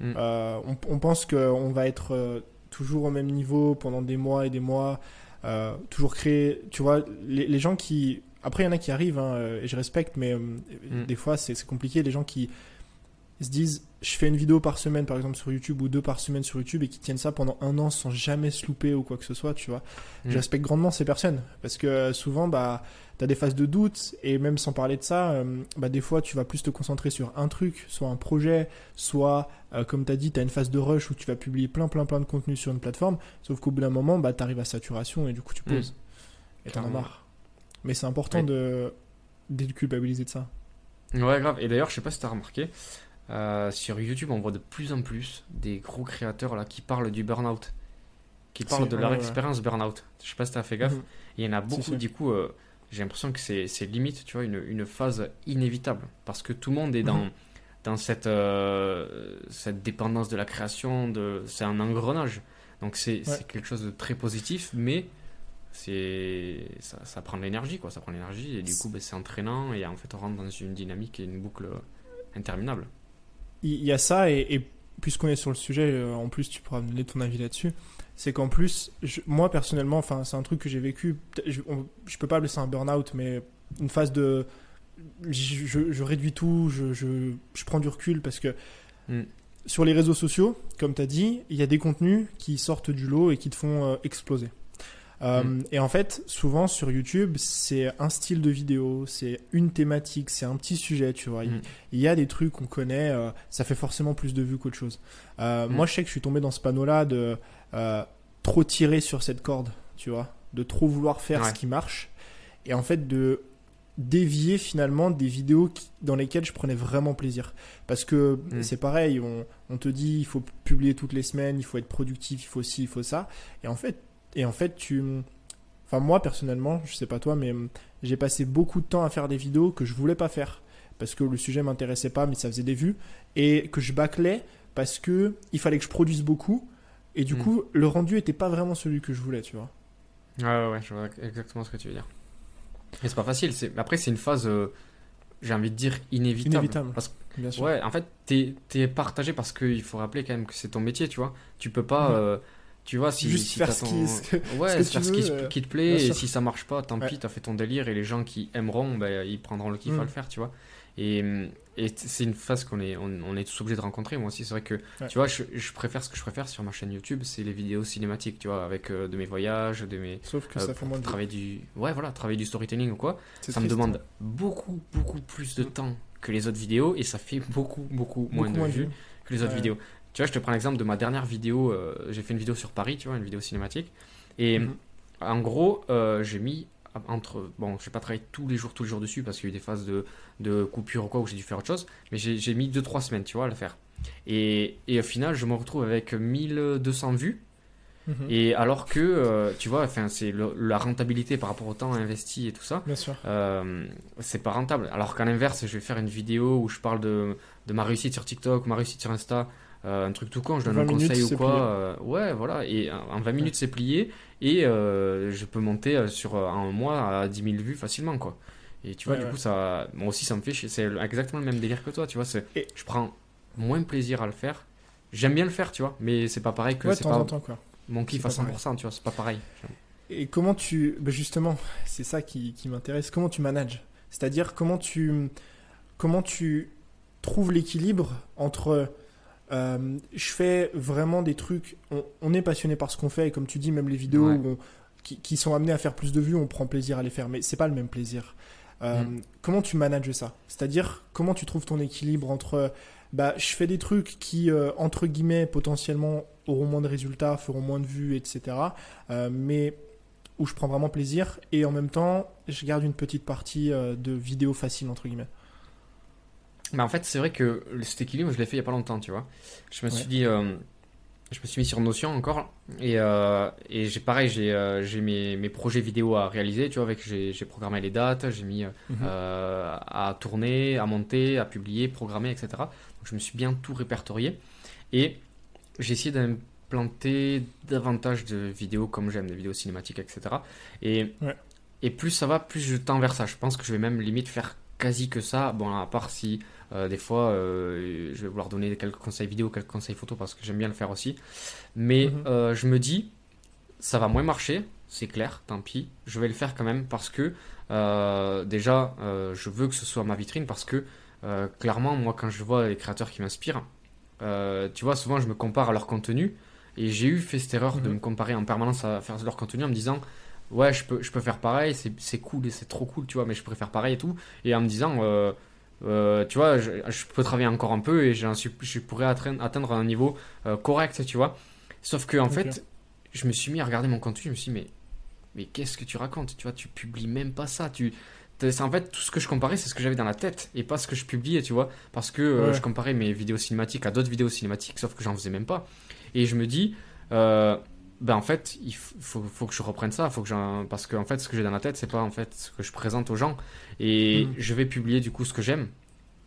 Speaker 1: Hmm. Euh, on, on, pense qu'on va être toujours au même niveau pendant des mois et des mois, euh, toujours créer, tu vois, les, gens qui... Après, il y en a qui arrivent, hein, et je respecte, mais euh, mm. des fois, c'est compliqué. Les gens qui se disent, je fais une vidéo par semaine, par exemple, sur YouTube, ou deux par semaine sur YouTube, et qui tiennent ça pendant un an sans jamais se louper ou quoi que ce soit, tu vois. Mm. Je respecte grandement ces personnes, parce que souvent, bah tu as des phases de doute, et même sans parler de ça, euh, bah, des fois tu vas plus te concentrer sur un truc, soit un projet, soit, euh, comme tu as dit, tu as une phase de rush où tu vas publier plein, plein, plein de contenu sur une plateforme, sauf qu'au bout d'un moment, bah, tu arrives à saturation et du coup tu mm. poses. Et t'en as marre. Mais c'est important de déculpabiliser de ça.
Speaker 2: Ouais, grave. Et d'ailleurs, je sais pas si tu as remarqué, euh, sur YouTube, on voit de plus en plus des gros créateurs là, qui parlent du burn-out, qui parlent de leur expérience burn-out. Je sais pas si tu as fait gaffe. Mhm. Il y en a beaucoup, du coup, j'ai l'impression que c'est limite, tu vois, une, une, phase inévitable. Parce que tout le monde est dans, mhm. dans cette, euh, cette dépendance de la création, c'est un engrenage. Donc c'est quelque chose de très positif, mais c'est ça, ça, prend de l'énergie, quoi. Ça prend l'énergie, et du coup, ben, c'est entraînant, et en fait, on rentre dans une dynamique et une boucle interminable.
Speaker 1: Il y a ça, et, et puisqu'on est sur le sujet, euh, en plus, tu pourras me donner ton avis là-dessus c'est qu'en plus, moi personnellement, enfin, c'est un truc que j'ai vécu. Je, je, peux pas appeler ça un burn-out, mais une phase de. Je, réduis tout, je, prends du recul parce que mm. sur les réseaux sociaux, comme tu as dit, il y a des contenus qui sortent du lot et qui te font euh, exploser. Euh, mm. Et en fait, souvent sur YouTube, c'est un style de vidéo, c'est une thématique, c'est un petit sujet, tu vois. Il, mm. y a des trucs qu'on connaît, euh, ça fait forcément plus de vues qu'autre chose. Moi, je sais que je suis tombé dans ce panneau-là de euh, trop tirer sur cette corde, tu vois, de trop vouloir faire ce qui marche, et en fait de dévier finalement des vidéos dans lesquelles je prenais vraiment plaisir. Parce que mm. c'est pareil, on, te dit il faut publier toutes les semaines, il faut être productif, il faut ci, il faut ça. Et en fait, et en fait tu... Enfin moi personnellement, je sais pas toi, mais j'ai passé beaucoup de temps à faire des vidéos que je voulais pas faire. Parce que le sujet m'intéressait pas, mais ça faisait des vues. Et que je bâclais parce que il fallait que je produise beaucoup et du hmm. coup, le rendu était pas vraiment celui que je voulais, tu vois.
Speaker 2: Ouais, ouais, je vois exactement ce que tu veux dire. Et c'est pas facile. Après, c'est une phase, euh, j'ai envie de dire, inévitable.
Speaker 1: Inévitable.
Speaker 2: Parce... Bien sûr. Ouais, en fait, t'es es partagé parce qu'il faut rappeler quand même que c'est ton métier, tu vois. Tu peux pas. Euh, tu vois, si,
Speaker 1: Juste faire ce, qui,
Speaker 2: ouais, faire ce qui, euh, qui, te plaît, et si ça marche pas, tant pis, t'as fait ton délire, et les gens qui aimeront, ben, ils prendront le kiff à hmm. le faire, tu vois. Et, et c'est une phase qu'on est, on, est tous obligés de rencontrer. Moi aussi, c'est vrai que, tu vois, je, je, préfère ce que je préfère sur ma chaîne YouTube, c'est les vidéos cinématiques, tu vois, avec euh, de mes voyages, de mes.
Speaker 1: Sauf que ça euh, fait moins de
Speaker 2: travailler du, ouais, voilà, travailler du storytelling ou quoi. Ça me demande beaucoup, beaucoup plus de temps que les autres vidéos et ça fait beaucoup, beaucoup moins de vues que les autres vidéos. Tu vois, je te prends l'exemple de ma dernière vidéo. euh, j'ai fait une vidéo sur Paris, tu vois, une vidéo cinématique. Et
Speaker 1: Mhm.
Speaker 2: en gros, euh, j'ai mis entre. Bon, je n'ai pas travaillé tous les jours, tous les jours dessus parce qu'il y a eu des phases de, de coupure ou quoi où j'ai dû faire autre chose. Mais j'ai j'ai mis 2-3 semaines, tu vois, à le faire. Et, et au final, je me retrouve avec 1200 vues.
Speaker 1: Mhm.
Speaker 2: Et alors que, euh, tu vois, enfin, c'est la rentabilité par rapport au temps investi et tout ça.
Speaker 1: Bien sûr.
Speaker 2: C'est pas rentable. Alors qu'à l'inverse, je vais faire une vidéo où je parle de, de ma réussite sur TikTok, ma réussite sur Insta, euh, un truc tout con, je donne
Speaker 1: 20
Speaker 2: un conseil
Speaker 1: minutes,
Speaker 2: ou quoi. euh, ouais, voilà. Et en en 20 minutes, c'est plié. Et euh, je peux monter sur un mois à 10 000 vues facilement, quoi. Et tu vois,
Speaker 1: Ouais,
Speaker 2: du
Speaker 1: ouais.
Speaker 2: coup, ça, moi aussi, ça me fait chier. C'est exactement le même délire que toi, tu vois.
Speaker 1: Et-
Speaker 2: Je prends moins plaisir à le faire. J'aime bien le faire, tu vois, mais c'est pas pareil que c'est pas
Speaker 1: en temps, quoi.
Speaker 2: mon kiff à
Speaker 1: pas pareil.
Speaker 2: 100%, tu vois, c'est pas pareil.
Speaker 1: Et comment tu. bah justement, c'est ça qui, qui m'intéresse. Comment tu manages? C'est-à-dire, comment tu, comment tu trouves l'équilibre entre. Euh, je fais vraiment des trucs. On, on est passionné par ce qu'on fait, et comme tu dis, même les vidéos
Speaker 2: Ouais.
Speaker 1: où on- qui, qui sont amenées à faire plus de vues, on prend plaisir à les faire, mais c'est pas le même plaisir. Euh,
Speaker 2: Mm.
Speaker 1: Comment tu manages ça? C'est-à-dire, comment tu trouves ton équilibre entre. Bah, je fais des trucs qui, euh, entre guillemets, potentiellement auront moins de résultats, feront moins de vues, etc. Mais où je prends vraiment plaisir et en même temps, je garde une petite partie de vidéos faciles, entre guillemets?
Speaker 2: Mais en fait, c'est vrai que cet équilibre, je l'ai fait il y a pas longtemps, tu vois. Je me suis dit, euh, je me suis mis sur Notion encore, et, euh, et j'ai pareil, j'ai euh, mes, mes projets vidéo à réaliser, tu vois, avec j'ai programmé les dates, j'ai mis
Speaker 1: Mhm.
Speaker 2: euh, à tourner, à monter, à publier, programmer, etc. Donc je me suis bien tout répertorié, et j'ai essayé d'implanter davantage de vidéos comme j'aime, des vidéos cinématiques, etc. Et,
Speaker 1: Ouais.
Speaker 2: et plus ça va, plus je tends vers ça. Je pense que je vais même limite faire quasi que ça. Bon, à part si euh, des fois euh, je vais vouloir donner quelques conseils vidéo, quelques conseils photo parce que j'aime bien le faire aussi. Mais
Speaker 1: Mhm.
Speaker 2: euh, je me dis, ça va moins marcher, c'est clair, tant pis. Je vais le faire quand même parce que déjà, je veux que ce soit ma vitrine parce que clairement, moi, quand je vois les créateurs qui m'inspirent, tu vois, souvent je me compare à leur contenu et j'ai eu fait cette erreur de
Speaker 1: Mhm.
Speaker 2: me comparer en permanence à faire leur contenu en me disant. Ouais, je peux, je peux faire pareil, c'est cool et c'est trop cool, tu vois, mais je préfère pareil et tout. Et en me disant, euh, euh, tu vois, je, je peux travailler encore un peu et je pourrais atteindre, atteindre un niveau euh, correct, tu vois. Sauf que, en fait, je me suis mis à regarder mon contenu, je me suis dit, mais, mais qu'est-ce que tu racontes Tu vois, tu publies même pas ça. Tu, en fait tout ce que je comparais, c'est ce que j'avais dans la tête et pas ce que je publiais, tu vois. Parce que
Speaker 1: Ouais.
Speaker 2: je comparais mes vidéos cinématiques à d'autres vidéos cinématiques, sauf que j'en faisais même pas. Et je me dis, euh, ben en fait, il faut, faut que je reprenne ça, faut que parce que en fait, ce que j'ai dans la tête, c'est pas en fait ce que je présente aux gens. Et
Speaker 1: Mhm.
Speaker 2: je vais publier du coup ce que j'aime.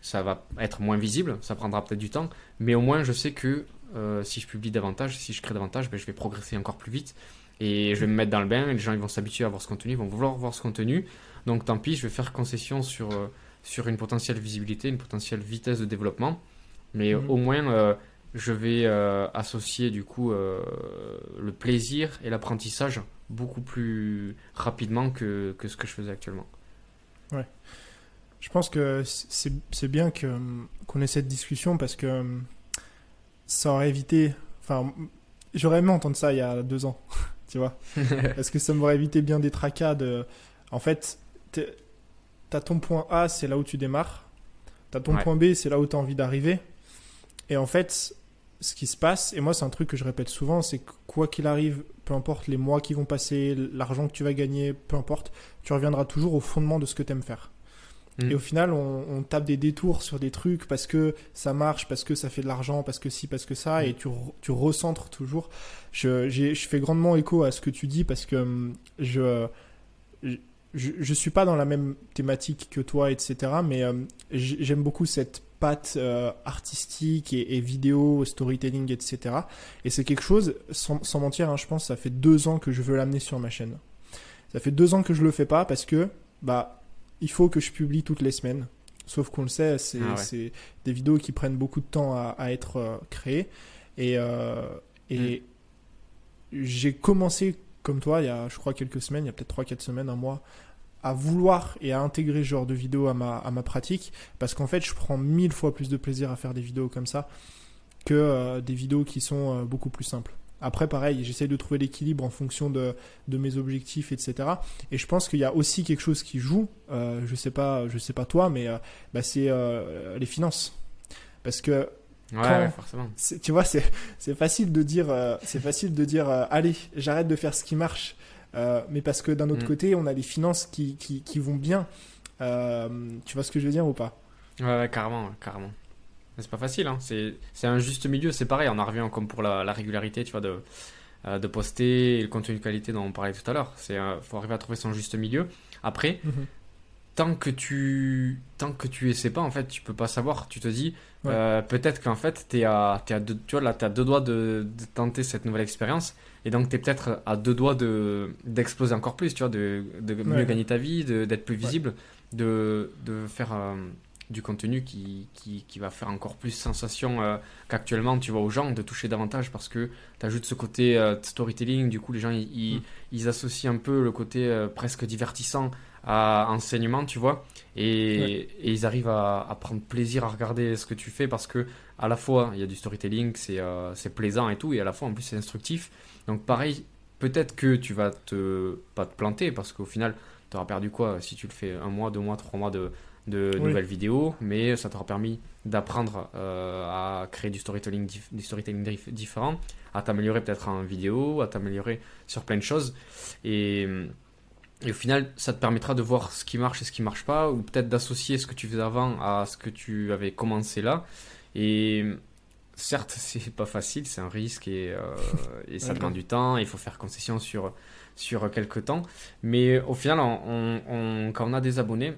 Speaker 2: Ça va être moins visible, ça prendra peut-être du temps, mais au moins je sais que euh, si je publie davantage, si je crée davantage, ben, je vais progresser encore plus vite. Et je vais me mettre dans le bain, et les gens ils vont s'habituer à voir ce contenu, ils vont vouloir voir ce contenu. Donc tant pis, je vais faire concession sur, euh, sur une potentielle visibilité, une potentielle vitesse de développement. Mais
Speaker 1: Mhm.
Speaker 2: au moins, euh, je vais euh, associer du coup euh, le plaisir et l'apprentissage beaucoup plus rapidement que, que ce que je faisais actuellement.
Speaker 1: Je pense que c'est c'est bien que, hum, qu'on ait cette discussion parce que ça aurait évité. Enfin, j'aurais aimé entendre ça il y a deux ans, tu vois. Parce que ça m'aurait évité bien des tracas de. En fait, t'as ton point A, c'est là où tu démarres. T'as ton
Speaker 2: Ouais.
Speaker 1: point B, c'est là où t'as envie d'arriver. Et en fait, ce qui se passe, et moi c'est un truc que je répète souvent, c'est que quoi qu'il arrive, peu importe les mois qui vont passer, l'argent que tu vas gagner, peu importe, tu reviendras toujours au fondement de ce que t'aimes faire.
Speaker 2: Mm.
Speaker 1: Et au final, on, on tape des détours sur des trucs parce que ça marche, parce que ça fait de l'argent, parce que ci, parce que ça,
Speaker 2: Mm.
Speaker 1: et tu, tu recentres toujours. Je, je fais grandement écho à ce que tu dis parce que hum, je, je, je suis pas dans la même thématique que toi, etc. Mais hum, j'aime beaucoup cette patte euh, artistique et, et vidéo, storytelling, etc. Et c'est quelque chose, sans, sans mentir, hein, je pense, ça fait deux ans que je veux l'amener sur ma chaîne. Ça fait deux ans que je le fais pas parce que, bah, il faut que je publie toutes les semaines. Sauf qu'on le sait, c'est
Speaker 2: Ah ouais.
Speaker 1: des vidéos qui prennent beaucoup de temps à, à être euh, créées. Et, euh, et j'ai commencé, comme toi, il y a, je crois, quelques semaines, il y a peut-être 3-4 semaines, un mois, à vouloir et à intégrer ce genre de vidéos à ma, à ma pratique. Parce qu'en fait, je prends mille fois plus de plaisir à faire des vidéos comme ça que euh, des vidéos qui sont euh, beaucoup plus simples. Après, pareil, j'essaie de trouver l'équilibre en fonction de, de mes objectifs, etc. Et je pense qu'il y a aussi quelque chose qui joue. Euh, je sais pas, je sais pas toi, mais bah, c'est les finances. Parce que
Speaker 2: Ouais, forcément.
Speaker 1: Tu vois, c'est facile de dire, c'est facile de dire, allez, j'arrête de faire ce qui marche. Mais parce que d'un autre mm. côté, on a les finances qui, qui, qui vont bien. tu vois ce que je veux dire ou pas?
Speaker 2: Ouais, carrément, carrément. C'est pas facile, hein. c'est un juste milieu, c'est pareil, on en revient comme pour la, régularité, tu vois, de, euh, de poster et le contenu de qualité dont on parlait tout à l'heure. Il euh, faut arriver à trouver son juste milieu. Après, mhm. tant que tu tant que tu essaies pas, en fait, tu peux pas savoir. Tu te dis, euh, peut-être qu'en fait, es à, es à deux, tu vois, là, as deux doigts de, tenter cette nouvelle expérience. Et donc, tu es peut-être à deux doigts d'exploser encore plus, tu vois, de, de mieux gagner ta vie, d'être plus visible, de, de faire du contenu qui, qui, va faire encore plus sensation euh, qu'actuellement tu vois aux gens de toucher davantage parce que tu ajoutes ce côté euh, storytelling. Du coup les gens ils, ils, mm. associent un peu le côté euh, presque divertissant à enseignement tu vois. Et, et ils arrivent à, à, prendre plaisir à regarder ce que tu fais parce que à la fois il y a du storytelling c'est c'est plaisant et tout et à la fois en plus c'est instructif donc pareil peut-être que tu vas te pas te planter parce qu'au final tu auras perdu quoi si tu le fais un mois deux mois trois mois de de nouvelles vidéos, mais ça t'aura permis d'apprendre euh, à créer du storytelling, du storytelling différent, à t'améliorer peut-être en vidéo, à t'améliorer sur plein de choses. Et, et, au final, ça te permettra de voir ce qui marche et ce qui marche pas, ou peut-être d'associer ce que tu faisais avant à ce que tu avais commencé là. Et certes, c'est pas facile, c'est un risque et, euh, et ça demande du temps, il faut faire concession sur, sur quelques temps. Mais au final, on, quand on a des abonnés,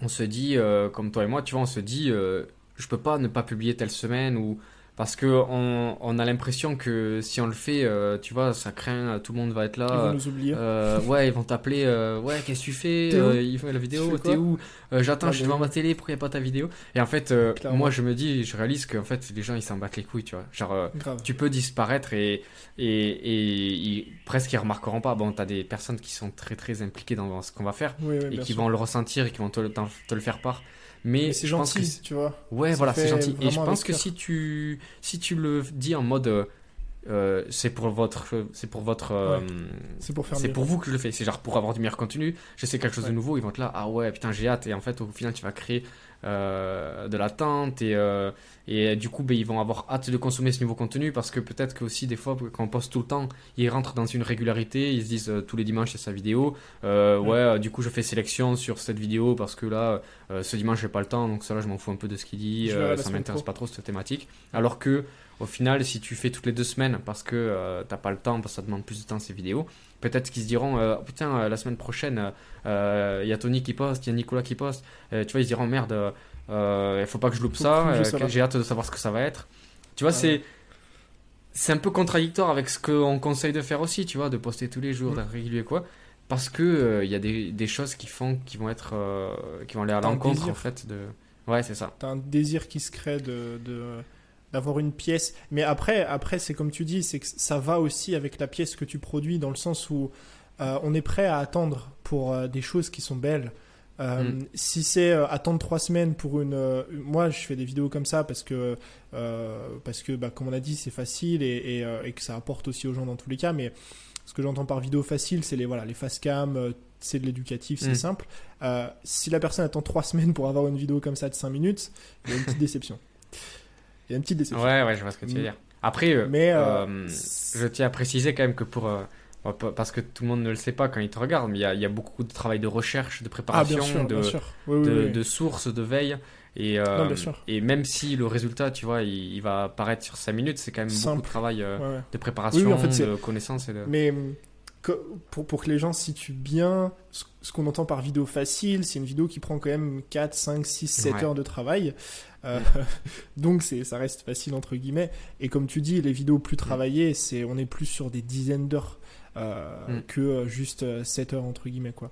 Speaker 2: on se dit, euh, comme toi et moi, tu vois, on se dit, euh, je peux pas ne pas publier telle semaine ou parce que on, on a l'impression que si on le fait, euh, tu vois, ça craint, tout le monde va être là.
Speaker 1: Ils vont nous oublier.
Speaker 2: Euh, ouais, ils vont t'appeler. Euh, ouais, qu'est-ce que tu fais Il fait la vidéo. T'es où J'attends, je suis devant ma télé. Pourquoi il n'y a pas ta vidéo? Et en fait, moi, je me dis, je réalise qu'en fait, les gens, ils s'en battent les couilles, tu vois. Genre, tu peux disparaître et et, et, presque ils remarqueront pas. Bon, t'as des personnes qui sont très très impliquées dans ce qu'on va faire et qui vont le ressentir et qui vont te, te le faire part. Mais,
Speaker 1: c'est gentil, tu vois.
Speaker 2: Ouais, voilà, c'est gentil. Et je pense que si tu, si tu le dis en mode. Euh, euh, c'est pour votre c'est pour votre euh,
Speaker 1: c'est pour faire
Speaker 2: c'est pour vous que je le fais c'est genre pour avoir du meilleur contenu je sais quelque chose de nouveau ils vont être là ah ouais putain j'ai hâte et en fait au final tu vas créer de l'attente et, euh, et du coup ben, ils vont avoir hâte de consommer ce nouveau contenu parce que peut-être que aussi des fois quand on poste tout le temps ils rentrent dans une régularité ils se disent euh, tous les dimanches c'est sa vidéo. Ouais du coup je fais sélection sur cette vidéo parce que là ce dimanche j'ai pas le temps donc ça là je m'en fous un peu de ce qu'il dit ça m'intéresse pas trop cette thématique. Alors que au final, si tu fais toutes les deux semaines parce que t'as pas le temps, parce que ça demande plus de temps ces vidéos, peut-être qu'ils se diront oh, putain la semaine prochaine il y a Tony qui poste, il y a Nicolas qui poste, tu vois ils se diront merde il faut pas que je loupe ça, j'ai hâte de savoir ce que ça va être. Tu vois c'est c'est un peu contradictoire avec ce qu'on conseille de faire aussi, tu vois, de poster tous les jours, mm. d'être régulier quoi, parce que il y a des, des, choses qui font qui vont être qui vont aller à l'encontre en fait de ouais c'est ça.
Speaker 1: T'as un désir qui se crée de, de d'avoir une pièce. Mais après, après c'est comme tu dis, c'est que ça va aussi avec la pièce que tu produis, dans le sens où euh, on est prêt à attendre pour euh, des choses qui sont belles. Euh, mm. Si c'est attendre trois semaines pour une, moi je fais des vidéos comme ça parce que parce que bah, comme on a dit c'est facile et, et, que ça apporte aussi aux gens dans tous les cas. Mais ce que j'entends par vidéo facile, c'est les voilà les face cam, c'est de l'éducatif, c'est mm. simple. si la personne attend trois semaines pour avoir une vidéo comme ça de 5 minutes, il y a une petite déception. Il y a une petite déception.
Speaker 2: Ouais, ouais, je vois ce que tu veux dire. Après, euh, mais, euh, euh, je tiens à préciser quand même que pour. parce que tout le monde ne le sait pas quand il te regarde, mais il y a, il y a beaucoup de travail de recherche, de préparation,
Speaker 1: ah, de,
Speaker 2: de, de, sources, de veille. Et, et même si le résultat, tu vois, il, va apparaître sur 5 minutes, c'est quand même beaucoup de travail de préparation, en fait, de connaissances. Et de...
Speaker 1: Mais pour, pour, que les gens situent bien ce, qu'on entend par vidéo facile, c'est une vidéo qui prend quand même 4, 5, 6, 7 heures de travail. Euh, donc c'est, ça reste facile entre guillemets. Et comme tu dis, les vidéos plus travaillées, c'est, on est plus sur des dizaines d'heures euh, mm. que euh, juste 7 heures entre guillemets. Quoi.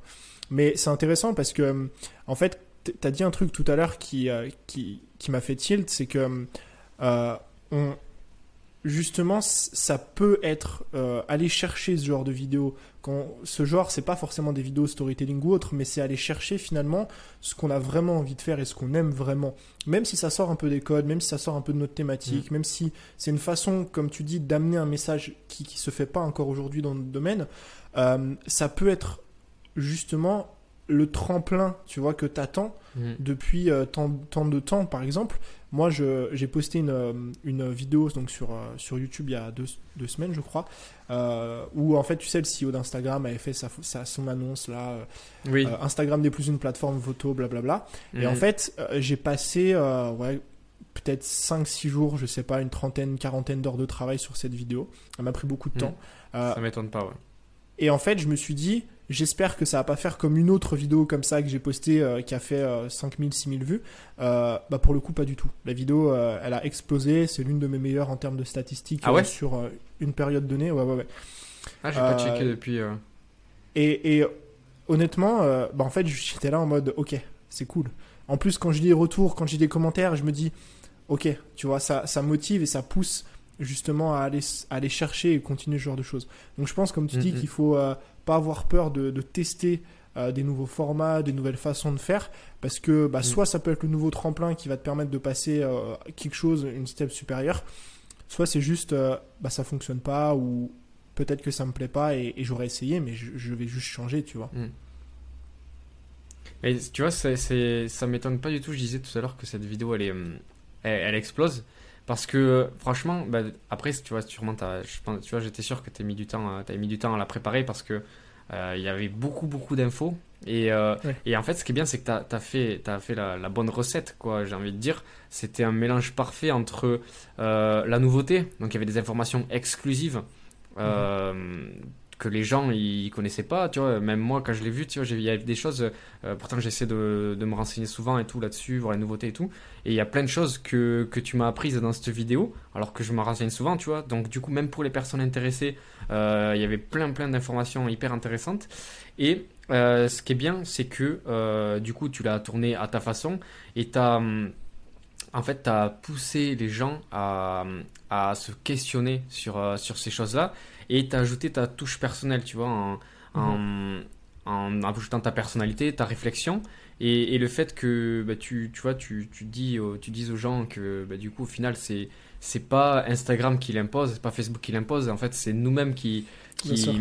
Speaker 1: Mais c'est intéressant parce que, en fait, tu as dit un truc tout à l'heure qui, qui, qui m'a fait tilt, c'est que on, justement, ça peut être euh, aller chercher ce genre de vidéos. Quand, ce genre, c'est pas forcément des vidéos storytelling ou autre, mais c'est aller chercher finalement ce qu'on a vraiment envie de faire et ce qu'on aime vraiment. Même si ça sort un peu des codes, même si ça sort un peu de notre thématique, mm. même si c'est une façon, comme tu dis, d'amener un message qui, qui se fait pas encore aujourd'hui dans le domaine, euh, ça peut être justement le tremplin, tu vois, que t'attends mm. depuis euh, tant, tant de temps, par exemple, Moi, j'ai posté une, euh, une vidéo donc sur, euh, sur YouTube il y a deux, deux semaines, je crois, euh, où en fait, tu sais, le CEO d'Instagram avait fait sa, sa- son annonce là.
Speaker 2: Oui.
Speaker 1: euh, Instagram n'est plus une plateforme photo, blablabla. Et en
Speaker 2: Mhm.
Speaker 1: fait, j'ai passé ouais, peut-être 5-6 jours, je sais pas, une trentaine, quarantaine d'heures de travail sur cette vidéo. Elle m'a pris beaucoup de
Speaker 2: Mhm.
Speaker 1: temps. Euh,
Speaker 2: Ça m'étonne pas, ouais.
Speaker 1: et en fait, je me suis dit, j'espère que ça va pas faire comme une autre vidéo comme ça que j'ai postée euh, qui a fait 5000, 6000 vues. Euh, bah pour le coup, pas du tout. La vidéo, euh, elle a explosé. C'est l'une de mes meilleures en termes de statistiques
Speaker 2: Ah
Speaker 1: euh,
Speaker 2: ouais
Speaker 1: sur euh, une période donnée. Ouais, ouais, ouais.
Speaker 2: Ah, j'ai pas
Speaker 1: Euh,
Speaker 2: checké depuis. euh,
Speaker 1: Et, et honnêtement, euh, bah en fait, j'étais là en mode, ok, c'est cool. En plus, quand je lis les retours, quand j'ai des commentaires, je me dis, ok, tu vois, ça, ça motive et ça pousse justement à aller, à aller chercher et continuer ce genre de choses. Donc je pense, comme tu dis,
Speaker 2: Mhm.
Speaker 1: qu'il faut euh, pas avoir peur de, de tester euh, des nouveaux formats, des nouvelles façons de faire, parce que bah,
Speaker 2: Mhm.
Speaker 1: soit ça peut être le nouveau tremplin qui va te permettre de passer euh, quelque chose, une step supérieure, soit c'est juste, euh, bah, ça fonctionne pas ou peut-être que ça me plaît pas et, et j'aurais essayé, mais je, je vais juste changer, tu vois.
Speaker 2: Mais tu vois, c'est, ça m'étonne pas du tout. Je disais tout à l'heure que cette vidéo, elle, est, elle, elle explose. Parce que franchement, bah, après, tu vois, sûrement, t'as- je pense- tu vois, j'étais sûr que tu mis du temps, t'avais mis du temps à la préparer parce que euh, il y avait beaucoup, beaucoup d'infos. Et, euh,
Speaker 1: Ouais.
Speaker 2: et en fait, ce qui est bien, c'est que tu as, fait, t'as fait la, la bonne recette, quoi, j'ai envie de dire. C'était un mélange parfait entre euh, la nouveauté, donc il y avait des informations exclusives euh, que les gens ils connaissaient pas, tu vois. Même moi, quand je l'ai vu, tu vois, il y a des choses. euh, pourtant, j'essaie de, de me renseigner souvent et tout là-dessus, voir les nouveautés et tout. Et il y a plein de choses que, que tu m'as apprises dans cette vidéo, alors que je me renseigne souvent, tu vois. Donc, du coup, même pour les personnes intéressées, euh, il y avait plein, plein d'informations hyper intéressantes. Et euh, ce qui est bien, c'est que du coup, tu l'as tourné à ta façon et tu as. En fait, tu as poussé les gens à, à se questionner sur, sur ces choses-là et tu as ajouté ta touche personnelle, tu vois, en, en, en ajoutant ta personnalité, ta réflexion et, et le fait que bah, tu, tu vois, tu, tu, dis, tu dises aux gens que bah, du coup, au final, c'est c'est pas Instagram qui l'impose, c'est pas Facebook qui l'impose, en fait, c'est nous-mêmes qui,
Speaker 1: Bien sûr.
Speaker 2: qui,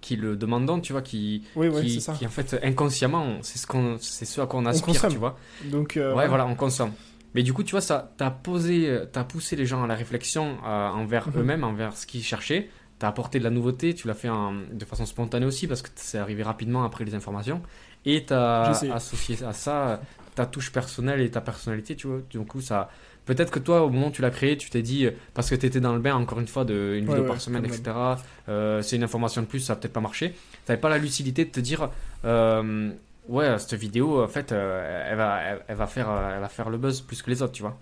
Speaker 2: qui le demandons, tu vois, qui,
Speaker 1: Oui,
Speaker 2: qui,
Speaker 1: c'est ça.
Speaker 2: qui, en fait inconsciemment, c'est ce, qu'on c'est ce à quoi on aspire,
Speaker 1: consomme.
Speaker 2: tu vois.
Speaker 1: Donc, euh,
Speaker 2: Ouais, voilà, on consomme. Mais du coup, tu vois, ça t'a posé, t'as poussé les gens à la réflexion euh, envers
Speaker 1: Mhm.
Speaker 2: eux-mêmes, envers ce qu'ils cherchaient. T'as apporté de la nouveauté, tu l'as fait en- de façon spontanée aussi parce que c'est arrivé rapidement après les informations. Et t'as associé à ça ta touche personnelle et ta personnalité, tu vois. Du coup, ça. Peut-être que toi, au moment où tu l'as créé, tu t'es dit, euh, parce que tu étais dans le bain, encore une fois, de une
Speaker 1: Ouais,
Speaker 2: vidéo
Speaker 1: ouais,
Speaker 2: par semaine, etc. euh, c'est une information de plus, ça va peut-être pas marcher. T'avais pas la lucidité de te dire, euh, ouais, cette vidéo, en fait, euh, elle, va, elle, elle va faire, euh, elle va faire le buzz plus que les autres, tu vois.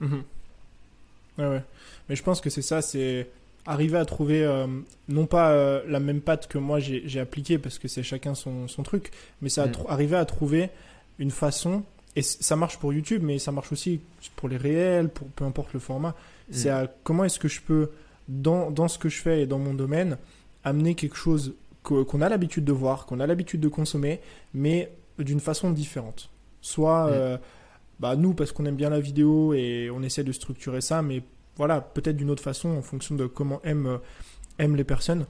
Speaker 1: Mhm. Ouais, ouais. Mais je pense que c'est ça, c'est arriver à trouver, euh, non pas euh, la même patte que moi j'ai j'ai appliqué, parce que c'est chacun son, son truc, mais c'est tr- arriver à trouver une façon, et ça marche pour YouTube, mais ça marche aussi pour les réels, pour peu importe le format, c'est à comment est-ce que je peux, dans, dans ce que je fais et dans mon domaine, amener quelque chose qu'on a l'habitude de voir, qu'on a l'habitude de consommer, mais d'une façon différente. Soit,
Speaker 2: Mm.
Speaker 1: euh, bah, nous, parce qu'on aime bien la vidéo et on essaie de structurer ça, mais voilà, peut-être d'une autre façon en fonction de comment aiment, euh, aiment les personnes.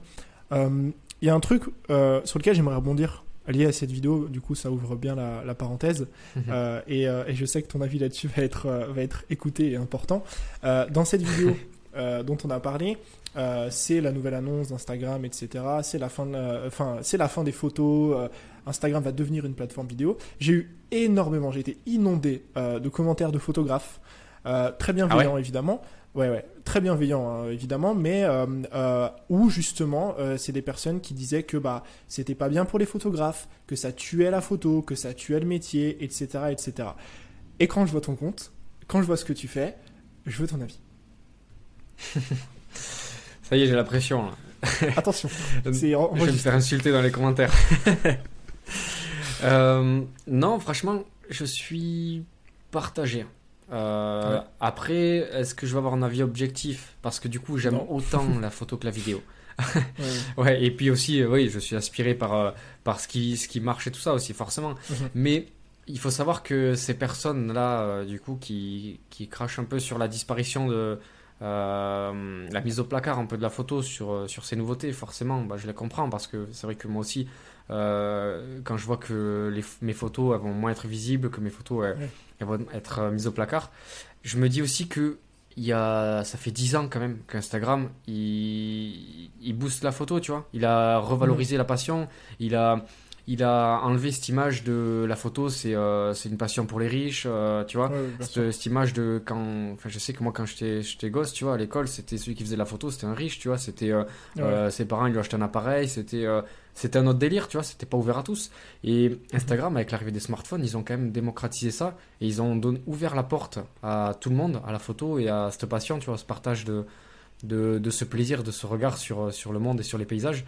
Speaker 1: Euh, Il y a un truc euh, sur lequel j'aimerais rebondir lié à cette vidéo, du coup ça ouvre bien la, la parenthèse,
Speaker 2: Mhm.
Speaker 1: euh, et, et je sais que ton avis là-dessus va être, va être écouté et important. Dans cette vidéo euh, dont on a parlé, euh, c'est la nouvelle annonce d'Instagram, etc. C'est la fin, de la- enfin c'est la fin des photos. euh, Instagram va devenir une plateforme vidéo. J'ai eu énormément, j'ai été inondé euh, de commentaires de photographes, euh, très bienveillants évidemment. Ouais, ouais, très bienveillants hein, évidemment, mais euh, euh, où justement euh, c'est des personnes qui disaient que bah c'était pas bien pour les photographes, que ça tuait la photo, que ça tuait le métier, etc., etc. Et quand je vois ton compte, quand je vois ce que tu fais, je veux ton avis.
Speaker 2: Ça y est, j'ai la pression. là.
Speaker 1: Attention,
Speaker 2: je vais me faire insulter dans les commentaires. Euh, non, franchement, je suis partagé. Euh,
Speaker 1: Ouais.
Speaker 2: Après, est-ce que je vais avoir un avis objectif? Parce que du coup, j'aime autant la photo que la vidéo.
Speaker 1: Ouais,
Speaker 2: Ouais, et puis aussi, euh, oui, je suis inspiré par, euh, par ce, qui, ce qui marche et tout ça aussi, forcément.
Speaker 1: Mhm.
Speaker 2: Mais il faut savoir que ces personnes-là, euh, du coup, qui, qui crachent un peu sur la disparition de euh, la mise au placard un peu de la photo sur, sur ces nouveautés, forcément, bah, je les comprends parce que c'est vrai que moi aussi, quand je vois que les, mes photos elles vont moins être visibles, que mes photos elles, vont être mises au placard, je me dis aussi que il y a, ça fait 10 ans quand même qu'Instagram, il, il booste la photo, tu vois. Il a revalorisé la passion, il a, il a enlevé cette image de la photo, c'est euh, une passion pour les riches, euh, tu vois. cette, image de quand. Enfin, je sais que moi, quand j'étais gosse, tu vois, à l'école, c'était celui qui faisait la photo, c'était un riche, tu vois. C'était euh, ses parents, ils lui achetaient un appareil, c'était c'était un autre délire, tu vois. C'était pas ouvert à tous. Et Instagram, avec l'arrivée des smartphones, ils ont quand même démocratisé ça et ils ont ouvert la porte à tout le monde, à la photo et à cette passion, tu vois, ce partage de, de, de ce plaisir, de ce regard sur, sur le monde et sur les paysages.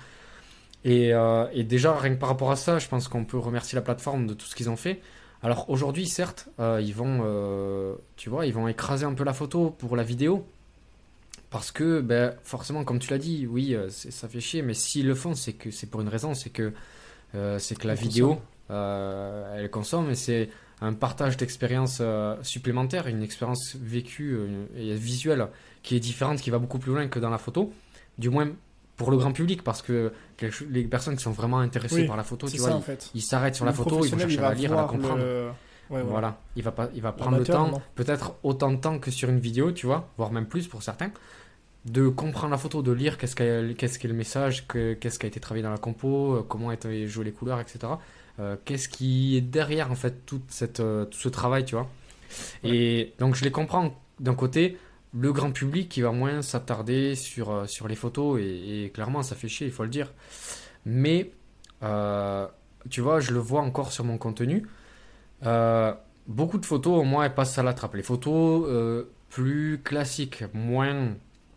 Speaker 2: Euh, et, déjà, rien que par rapport à ça, je pense qu'on peut remercier la plateforme de tout ce qu'ils ont fait. Alors aujourd'hui, certes, euh, ils vont, euh, tu vois, ils vont écraser un peu la photo pour la vidéo, parce que, ben, forcément, comme tu l'as dit, oui, ça fait chier, mais s'ils le font, c'est que c'est pour une raison, c'est que c'est que la vidéo, elle consomme, et c'est un partage d'expérience supplémentaire, une expérience vécue et visuelle qui est différente, qui va beaucoup plus loin que dans la photo. Du moins pour le grand public parce que les personnes qui sont vraiment intéressées par la photo, tu vois, ils s'arrêtent sur la photo, ils vont chercher à la lire, à la comprendre. Voilà, il va pas, il va prendre le temps, peut-être autant de temps que sur une vidéo, tu vois, voire même plus pour certains, de comprendre la photo, de lire qu'est-ce qu'est le message, qu'est-ce qui a été travaillé dans la compo, euh, comment été joué les couleurs, etc. Euh, qu'est-ce qui est derrière en fait toute cette, euh, tout ce travail, tu vois. Et donc je les comprends d'un côté le grand public qui va moins s'attarder sur, euh, sur les photos et, clairement ça fait chier, il faut le dire. Mais euh, tu vois, je le vois encore sur mon contenu. Euh, beaucoup de photos, au moins, elles passent à la trappe. Les photos plus classiques, moins,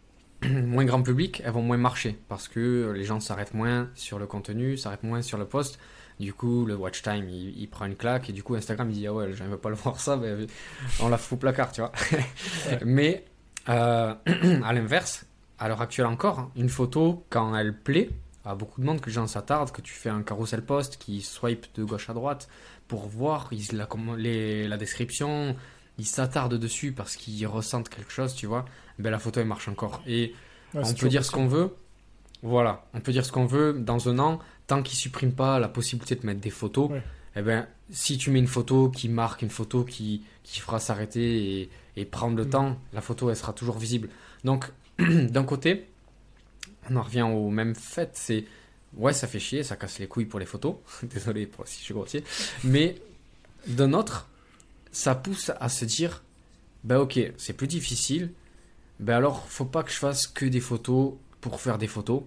Speaker 2: moins grand public, elles vont moins marcher parce que les gens s'arrêtent moins sur le contenu, s'arrêtent moins sur le post. Du coup, le watch time, il, prend une claque et du coup, Instagram, il dit Ah ouais, j'aimerais pas le voir ça, mais on la fout au placard, tu vois. mais euh, à l'inverse, à l'heure actuelle encore, hein, une photo, quand elle plaît, à beaucoup de monde, que les gens s'attardent, que tu fais un carousel post qui swipe de gauche à droite pour voir la, la description, ils s'attardent dessus parce qu'ils ressentent quelque chose, tu vois, ben la photo elle marche encore. Et on peut dire ce qu'on veut, voilà, on peut dire ce qu'on veut dans un an, tant qu'ils suppriment pas la possibilité de mettre des photos, eh ben, si tu mets une photo qui marque, une photo qui, qui fera s'arrêter et, et prendre le mm. temps, la photo elle sera toujours visible. Donc d'un côté, on en revient au même fait, c'est ouais ça fait chier, ça casse les couilles pour les photos, désolé pour, si je suis grossier, mais d'un autre, ça pousse à se dire ben ok c'est plus difficile, ben alors faut pas que je fasse que des photos pour faire des photos,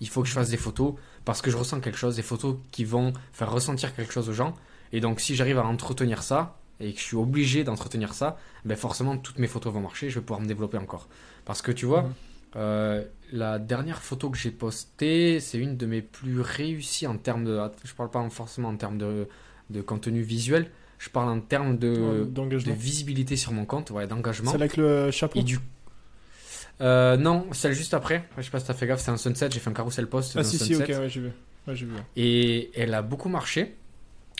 Speaker 2: il faut que je fasse des photos parce que je ressens quelque chose, des photos qui vont faire ressentir quelque chose aux gens, et donc si j'arrive à entretenir ça, et que je suis obligé d'entretenir ça, ben forcément toutes mes photos vont marcher, je vais pouvoir me développer encore. Parce que tu vois, mhm. euh, la dernière photo que j'ai postée, c'est une de mes plus réussies en termes de. Je parle pas forcément en termes de, de contenu visuel, je parle en termes de, de visibilité sur mon compte, ouais, d'engagement.
Speaker 1: C'est avec le chapeau
Speaker 2: et du... Euh, non, celle juste après. Je sais pas si t'as fait gaffe, c'est un sunset. J'ai fait un carousel post.
Speaker 1: Ah, si, si, ok, ouais, j'ai vu. Ouais, vu.
Speaker 2: Et elle a beaucoup marché.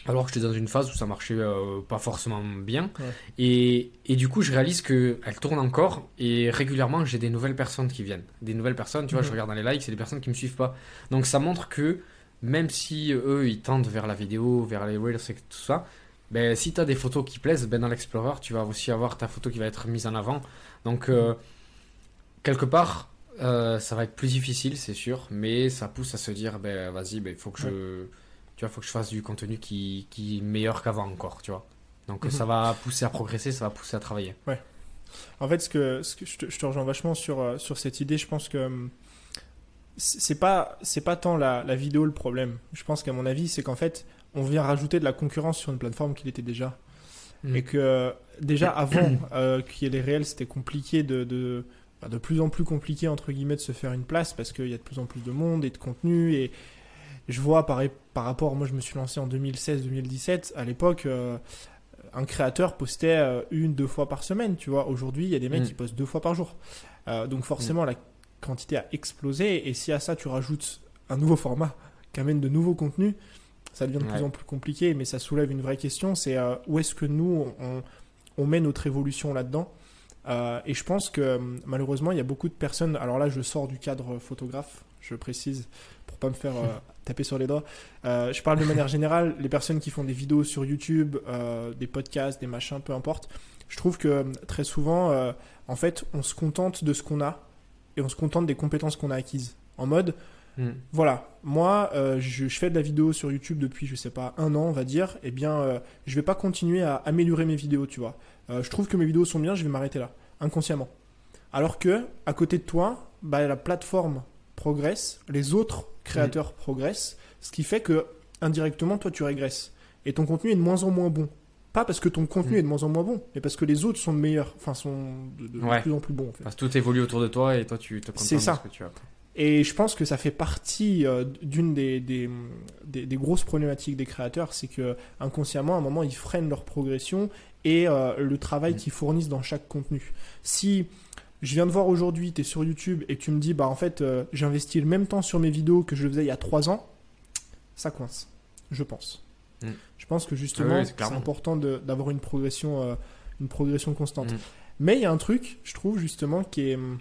Speaker 2: Alors que j'étais dans une phase où ça marchait euh, pas forcément bien. Et, et, du coup, je réalise qu'elle tourne encore. Et régulièrement, j'ai des nouvelles personnes qui viennent. Des nouvelles personnes, tu vois, je mhm. regarde dans les likes, c'est des personnes qui me suivent pas. Donc ça montre que même si eux, ils tendent vers la vidéo, vers les reels et tout ça, ben, si tu as des photos qui plaisent, ben, dans l'Explorer, tu vas aussi avoir ta photo qui va être mise en avant. Donc, euh. Quelque part, euh, ça va être plus difficile, c'est sûr. Mais ça pousse à se dire, ben, vas-y, ben, il faut que je il faut que je fasse du contenu qui, qui est meilleur qu'avant encore, tu vois. Donc mhm. ça va pousser à progresser, ça va pousser à travailler.
Speaker 1: Ouais. En fait, ce que, ce que je, te, rejoins vachement sur, euh, sur cette idée, je pense que hum, c'est pas c'est pas tant la, la, vidéo le problème. Je pense qu'à mon avis, c'est qu'en fait, on vient rajouter de la concurrence sur une plateforme qui l'était déjà. Mhm. Et que déjà avant euh, qu'il y ait les réels, c'était compliqué de, de, de plus en plus compliqué entre guillemets de se faire une place parce qu'il y a de plus en plus de monde et de contenu et je vois par, par rapport, moi je me suis lancé en 2016-2017, à l'époque, euh, un créateur postait euh, une, deux fois par semaine, tu vois. Aujourd'hui, il y a des mecs mm. qui postent deux fois par jour. Euh, donc forcément, mm. la quantité a explosé. Et si à ça, tu rajoutes un nouveau format qui amène de nouveaux contenus, ça devient de plus en plus compliqué. Mais ça soulève une vraie question, c'est où est-ce que nous, on, on, met notre évolution là-dedans? Et je pense que malheureusement, il y a beaucoup de personnes. Alors là, je sors du cadre photographe, je précise, pour pas me faire taper sur les doigts. je parle de manière générale, les personnes qui font des vidéos sur YouTube, des podcasts, des machins, peu importe. Je trouve que très souvent, en fait, on se contente de ce qu'on a et on se contente des compétences qu'on a acquises. En mode, hmm. voilà, moi, euh, je, fais de la vidéo sur YouTube depuis, je sais pas, un an, on va dire. Eh bien, euh, je vais pas continuer à améliorer mes vidéos, tu vois. Euh, je trouve que mes vidéos sont bien, je vais m'arrêter là, inconsciemment. Alors que, à côté de toi, bah, la plateforme progresse, les autres créateurs hmm. progressent, ce qui fait que, indirectement, toi, tu régresses. Et ton contenu est de moins en moins bon. Pas parce que ton contenu mm. est de moins en moins bon, mais parce que les autres sont meilleurs, enfin sont de, plus en plus bons.
Speaker 2: Parce que tout évolue autour de toi et toi tu te contentes de ce que tu as.
Speaker 1: Et je pense que ça fait partie euh, d'une des, des, des, grosses problématiques des créateurs, c'est que inconsciemment, à un moment, ils freinent leur progression et euh, le travail mm. qu'ils fournissent dans chaque contenu. Si je viens de voir aujourd'hui, tu es sur YouTube et tu me dis, bah en fait, euh, j'investis le même temps sur mes vidéos que je le faisais il y a 3 ans, ça coince, je pense. Mm. Je pense que justement, c'est important d'avoir une progression, euh, une progression constante. Mm. Mais il y a un truc, je trouve justement, qui est hum,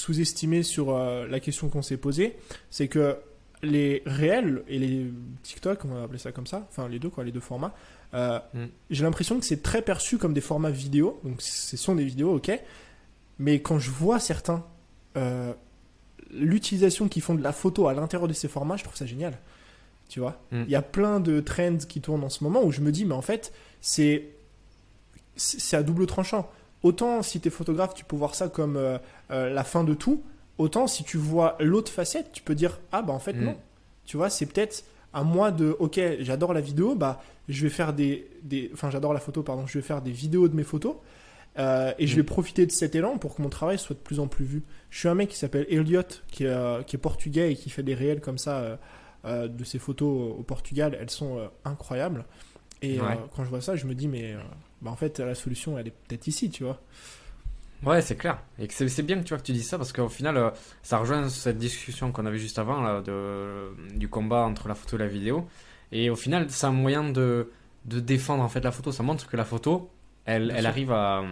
Speaker 1: sous-estimé sur euh, la question qu'on s'est posée, c'est que les réels et les TikTok, on va appeler ça comme ça, enfin les deux quoi, les deux formats. Euh, mm. J'ai l'impression que c'est très perçu comme des formats vidéo, donc ce sont des vidéos, ok. Mais quand je vois certains l'utilisation qu'ils font de la photo à l'intérieur de ces formats, je trouve ça génial tu vois. Mm. Il y a plein de trends qui tournent en ce moment où je me dis, mais en fait, c'est à double tranchant. Autant si tu es photographe, tu peux voir ça comme euh, euh, la fin de tout, autant si tu vois l'autre facette, tu peux dire, ah bah en fait, mm. non. Tu vois, c'est peut-être à moi de, ok, j'adore la vidéo, bah je vais faire des, des enfin j'adore la photo, pardon, je vais faire des vidéos de mes photos. Euh, et je vais mm. profiter de cet élan pour que mon travail soit de plus en plus vu. Je suis un mec qui s'appelle Elliot, qui est, qui est portugais et qui fait des réels comme ça de ces photos au Portugal, elles sont incroyables. Et quand je vois ça, je me dis, mais bah, en fait, la solution, elle est peut-être ici, tu vois.
Speaker 2: Ouais, c'est clair. Et c'est bien que tu vois que tu dis ça parce qu'au final, ça rejoint cette discussion qu'on avait juste avant là, de, du combat entre la photo et la vidéo. Et au final, c'est un moyen de, de défendre en fait la photo. Ça montre que la photo, elle, elle arrive à,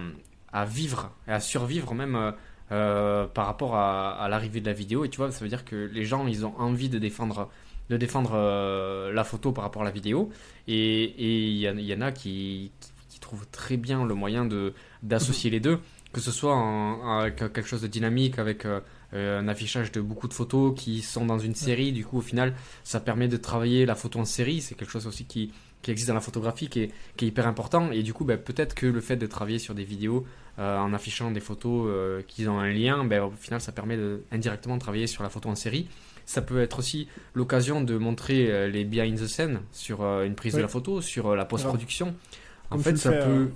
Speaker 2: à, vivre et à survivre même par rapport à, à l'arrivée de la vidéo. Et tu vois, ça veut dire que les gens, ils ont envie de défendre de défendre euh, la photo par rapport à la vidéo. Et il y, en a qui, qui, trouvent très bien le moyen de d'associer les deux, que ce soit avec quelque chose de dynamique, avec euh, un affichage de beaucoup de photos qui sont dans une série. Du coup, au final, ça permet de travailler la photo en série. C'est quelque chose aussi qui, qui existe dans la photographie, qui est, qui est hyper important. Et du coup, ben, peut-être que le fait de travailler sur des vidéos euh, en affichant des photos qui ont un lien, ben, au final, ça permet de, indirectement de travailler sur la photo en série. Ça peut être aussi l'occasion de montrer euh, les behind the scene sur euh, une prise de la photo, sur euh, la post-production. En fait, ça peut.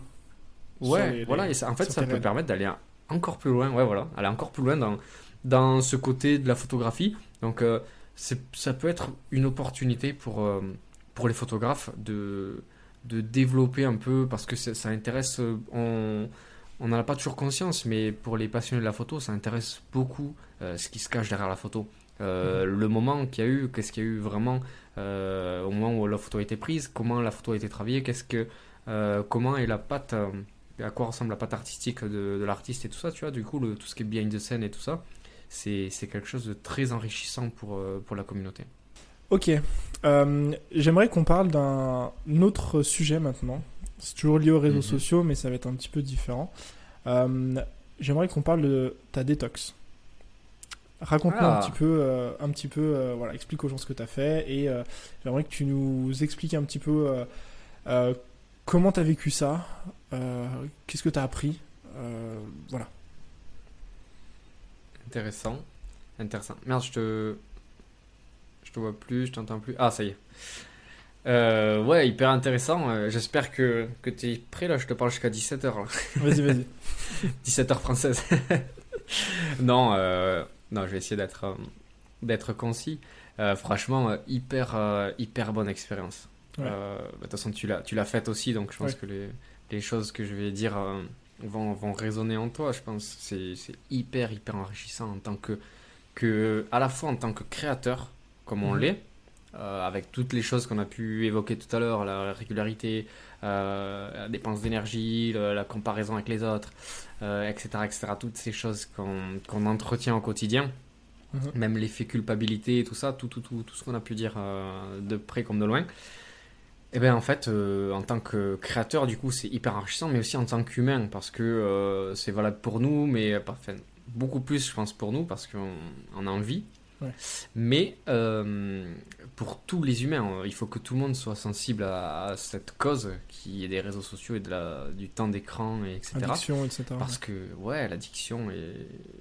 Speaker 2: Ouais, voilà, et ça, en fait, ça peut permettre d'aller encore plus loin. Ouais, voilà, aller encore plus loin dans, dans ce côté de la photographie. Donc, ça peut être une opportunité pour, pour les photographes de, de développer un peu, parce que ça, intéresse. on on n'en a pas toujours conscience, mais pour les passionnés de la photo, ça intéresse beaucoup ce qui se cache derrière la photo. Euh, le moment qu'il y a eu, qu'est-ce qu'il y a eu vraiment euh, au moment où la photo a été prise, comment la photo a été travaillée, qu'est-ce que, euh, comment est la patte, à quoi ressemble la patte artistique de, l'artiste et tout ça, tu vois. Du coup, le, tout ce qui est behind the scene et tout ça, c'est, quelque chose de très enrichissant pour, pour la communauté.
Speaker 1: Ok, j'aimerais qu'on parle d'un autre sujet maintenant. C'est toujours lié aux réseaux mhm. sociaux, mais ça va être un petit peu différent. j'aimerais qu'on parle de ta détox. Raconte-nous un ah. petit peu, euh, un petit peu euh, voilà, explique aux gens ce que tu as fait et euh, j'aimerais que tu nous expliques un petit peu comment tu as vécu ça, qu'est-ce que tu as appris, voilà.
Speaker 2: Intéressant, intéressant. Merde, je te, je te vois plus, je t'entends plus. Ah, ça y est. ouais, hyper intéressant. J'espère que, que tu es prêt là. Je te parle jusqu'à 17h.
Speaker 1: Vas-y, vas-y.
Speaker 2: 17h française. non, non, je vais essayer d'être euh, d'être concis. Euh, franchement, euh, hyper, hyper bonne expérience. Bah, de toute façon, tu l'as, tu l'as faite aussi, donc je pense que les, les, choses que je vais dire vont, vont résonner en toi. Je pense c'est, c'est hyper, hyper enrichissant en tant que, que, à la fois en tant que créateur, comme on mhm. l'est, euh, avec toutes les choses qu'on a pu évoquer tout à l'heure, la régularité, euh, la dépense d'énergie, la comparaison avec les autres, etc., etc. Toutes ces choses qu'on entretient au quotidien, mhm. même l'effet culpabilité et tout ça, tout, tout, tout, tout ce qu'on a pu dire de près comme de loin. Eh bien en fait, en tant que créateur, du coup, c'est hyper enrichissant, mais aussi en tant qu'humain, parce que c'est valable pour nous, mais enfin, beaucoup plus, je pense, pour nous, parce qu'on a envie mais euh, pour tous les humains, euh, il faut que tout le monde soit sensible à, cette cause qui est des réseaux sociaux et de la, du temps d'écran, et etc.
Speaker 1: Addiction, etc.
Speaker 2: Parce que, ouais, l'addiction,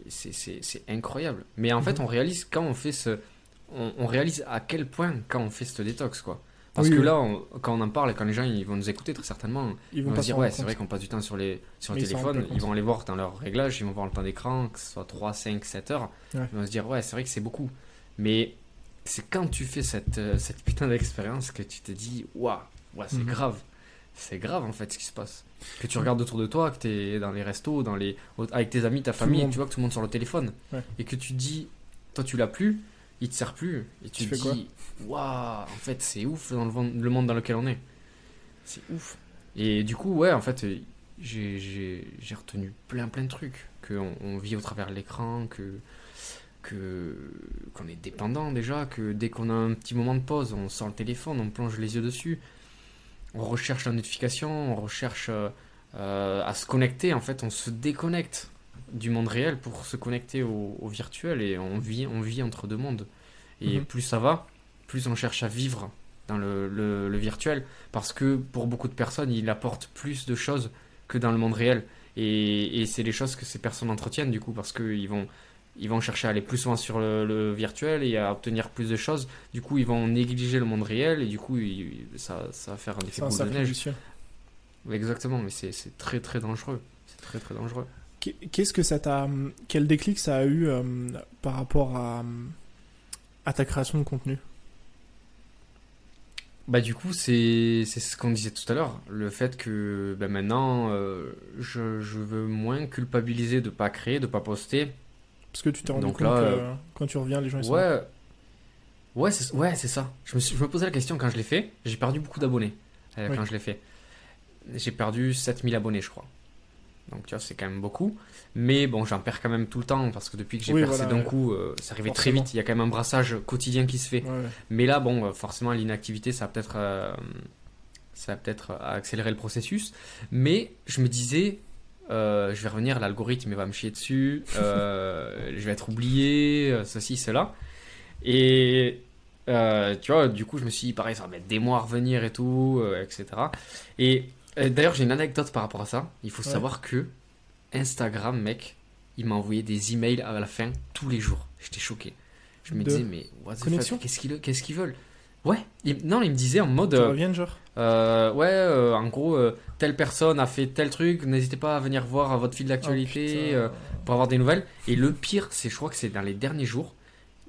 Speaker 2: c'est incroyable. Mais en fait, mhm. on réalise quand on fait ce. On, réalise à quel point quand on fait ce détox, quoi. Parce que là, quand on en parle et quand les gens ils vont nous écouter, très certainement, ils vont, se dire Ouais, c'est vrai qu'on passe du temps sur, les, sur le téléphone, ils vont aller voir dans leur réglage, ils vont voir le temps d'écran, que ce soit 3, 5, 7 heures. Ils vont se dire Ouais, c'est vrai que c'est beaucoup. Mais c'est quand tu fais cette, euh, cette putain d'expérience que tu te dis Waouh, ouais, c'est mhm. grave. C'est grave en fait ce qui se passe. Que tu regardes autour de toi, que tu es dans les restos, dans les... avec tes amis, ta famille, tu vois que tout le monde sur le téléphone. Et que tu dis Toi, tu l'as plus il te sert plus. Et tu, te dis, waouh, en fait, c'est ouf dans le, monde dans lequel on est. C'est ouf. Et du coup, ouais, en fait, j'ai retenu plein, plein de trucs. Qu'on on vit au travers de l'écran, que que qu'on est dépendant déjà, que dès qu'on a un petit moment de pause, on sort le téléphone, on plonge les yeux dessus, on recherche la notification, on recherche euh, euh, à se connecter, en fait, on se déconnecte du monde réel pour se connecter au, virtuel et on vit, on vit entre deux mondes. Et mhm. plus ça va, plus on cherche à vivre dans le, le, virtuel parce que pour beaucoup de personnes, il apporte plus de choses que dans le monde réel. Et, et c'est les choses que ces personnes entretiennent du coup parce qu'ils vont, ils vont chercher à aller plus loin sur le, virtuel et à obtenir plus de choses. Du coup, ils vont négliger le monde réel et du coup, ça, ça va faire un effet boule de neige. Exactement, mais c'est très très dangereux. C'est très très dangereux.
Speaker 1: Qu'est-ce que ça t'a. Quel déclic ça a eu euh, par rapport à, à ta création de contenu?
Speaker 2: Bah du coup c'est ce qu'on disait tout à l'heure, le fait que bah, maintenant euh, je, je, veux moins culpabiliser de pas créer, de pas poster.
Speaker 1: Parce que tu t'es rendu compte que euh, quand tu reviens les gens ils sont
Speaker 2: Ouais, ouais c'est ouais, ça. Je me, je me posais la question quand je l'ai fait, j'ai perdu beaucoup d'abonnés quand je l'ai fait. J'ai perdu 7000 abonnés je crois. Donc tu vois, c'est quand même beaucoup. Mais bon, j'en perds quand même tout le temps parce que depuis que j'ai percé d'un coup, euh, ça arrivait très vite. Il y a quand même un brassage quotidien qui se fait. Mais là, bon, euh, forcément, l'inactivité, ça va peut-être euh, ça peut-être accélérer le processus. Mais je me disais, je vais revenir, l'algorithme va me chier dessus, je vais être oublié, ceci, cela. Et tu vois, du coup, je me suis dit, pareil, ça va mettre des mois à revenir et tout, etc. Et d'ailleurs, j'ai une anecdote par rapport à ça. Il faut savoir que Instagram, mec, il m'a envoyé des emails à la fin tous les jours. J'étais choqué. Je me disais, mais what the fuck, qu'est-ce qu'ils veulent? Ouais, non, il me disait en mode.
Speaker 1: Ça revient, genre
Speaker 2: euh, Ouais, euh, en gros, telle personne a fait tel truc, n'hésitez pas à venir voir votre fil d'actualité oh, pour avoir des nouvelles. Et le pire, c'est, je crois que c'est dans les derniers jours,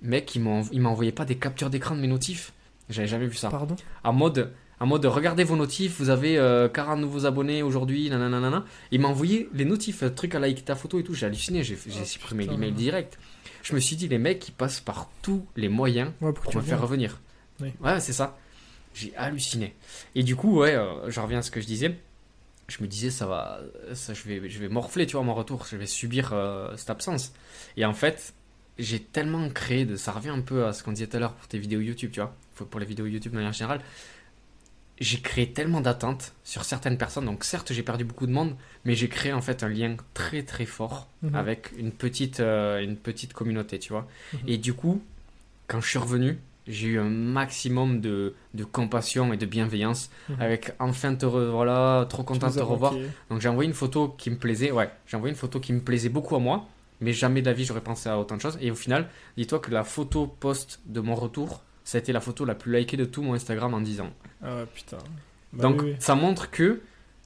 Speaker 2: mec, il m'a envoyé pas des captures d'écran de mes notifs. J'avais jamais vu ça.
Speaker 1: Pardon?
Speaker 2: En mode, en mode regardez vos notifs, vous avez 40 euh, nouveaux abonnés aujourd'hui, nanana. Il m'a envoyé les notifs, truc à like ta photo et tout. J'ai halluciné, j'ai oh, supprimé l'email direct. Je me suis dit, les mecs, ils passent par tous les moyens pour, me faire revenir. Ouais, c'est ça. J'ai halluciné. Et du coup, ouais, euh, je reviens à ce que je disais. Je me disais, ça va, ça, je, vais, je vais morfler, tu vois, mon retour. Je vais subir euh, cette absence. Et en fait, j'ai tellement créé de. Ça revient un peu à ce qu'on disait tout à l'heure pour tes vidéos YouTube, tu vois. Pour les vidéos YouTube de manière générale j'ai créé tellement d'attentes sur certaines personnes. Donc certes, j'ai perdu beaucoup de monde, mais j'ai créé en fait un lien très très fort mhm. avec une petite, euh, une petite communauté, tu vois. Mhm. Et du coup, quand je suis revenu, j'ai eu un maximum de, de compassion et de bienveillance mhm. avec enfin te revoir trop content de te revoir. Donc j'ai envoyé une photo qui me plaisait, ouais, j'ai envoyé une photo qui me plaisait beaucoup à moi, mais jamais d'avis j'aurais pensé à autant de choses. Et au final, dis-toi que la photo post de mon retour, ça a été la photo la plus likée de tout mon Instagram en 10 ans.
Speaker 1: Ah putain.
Speaker 2: Bah Donc ça montre que,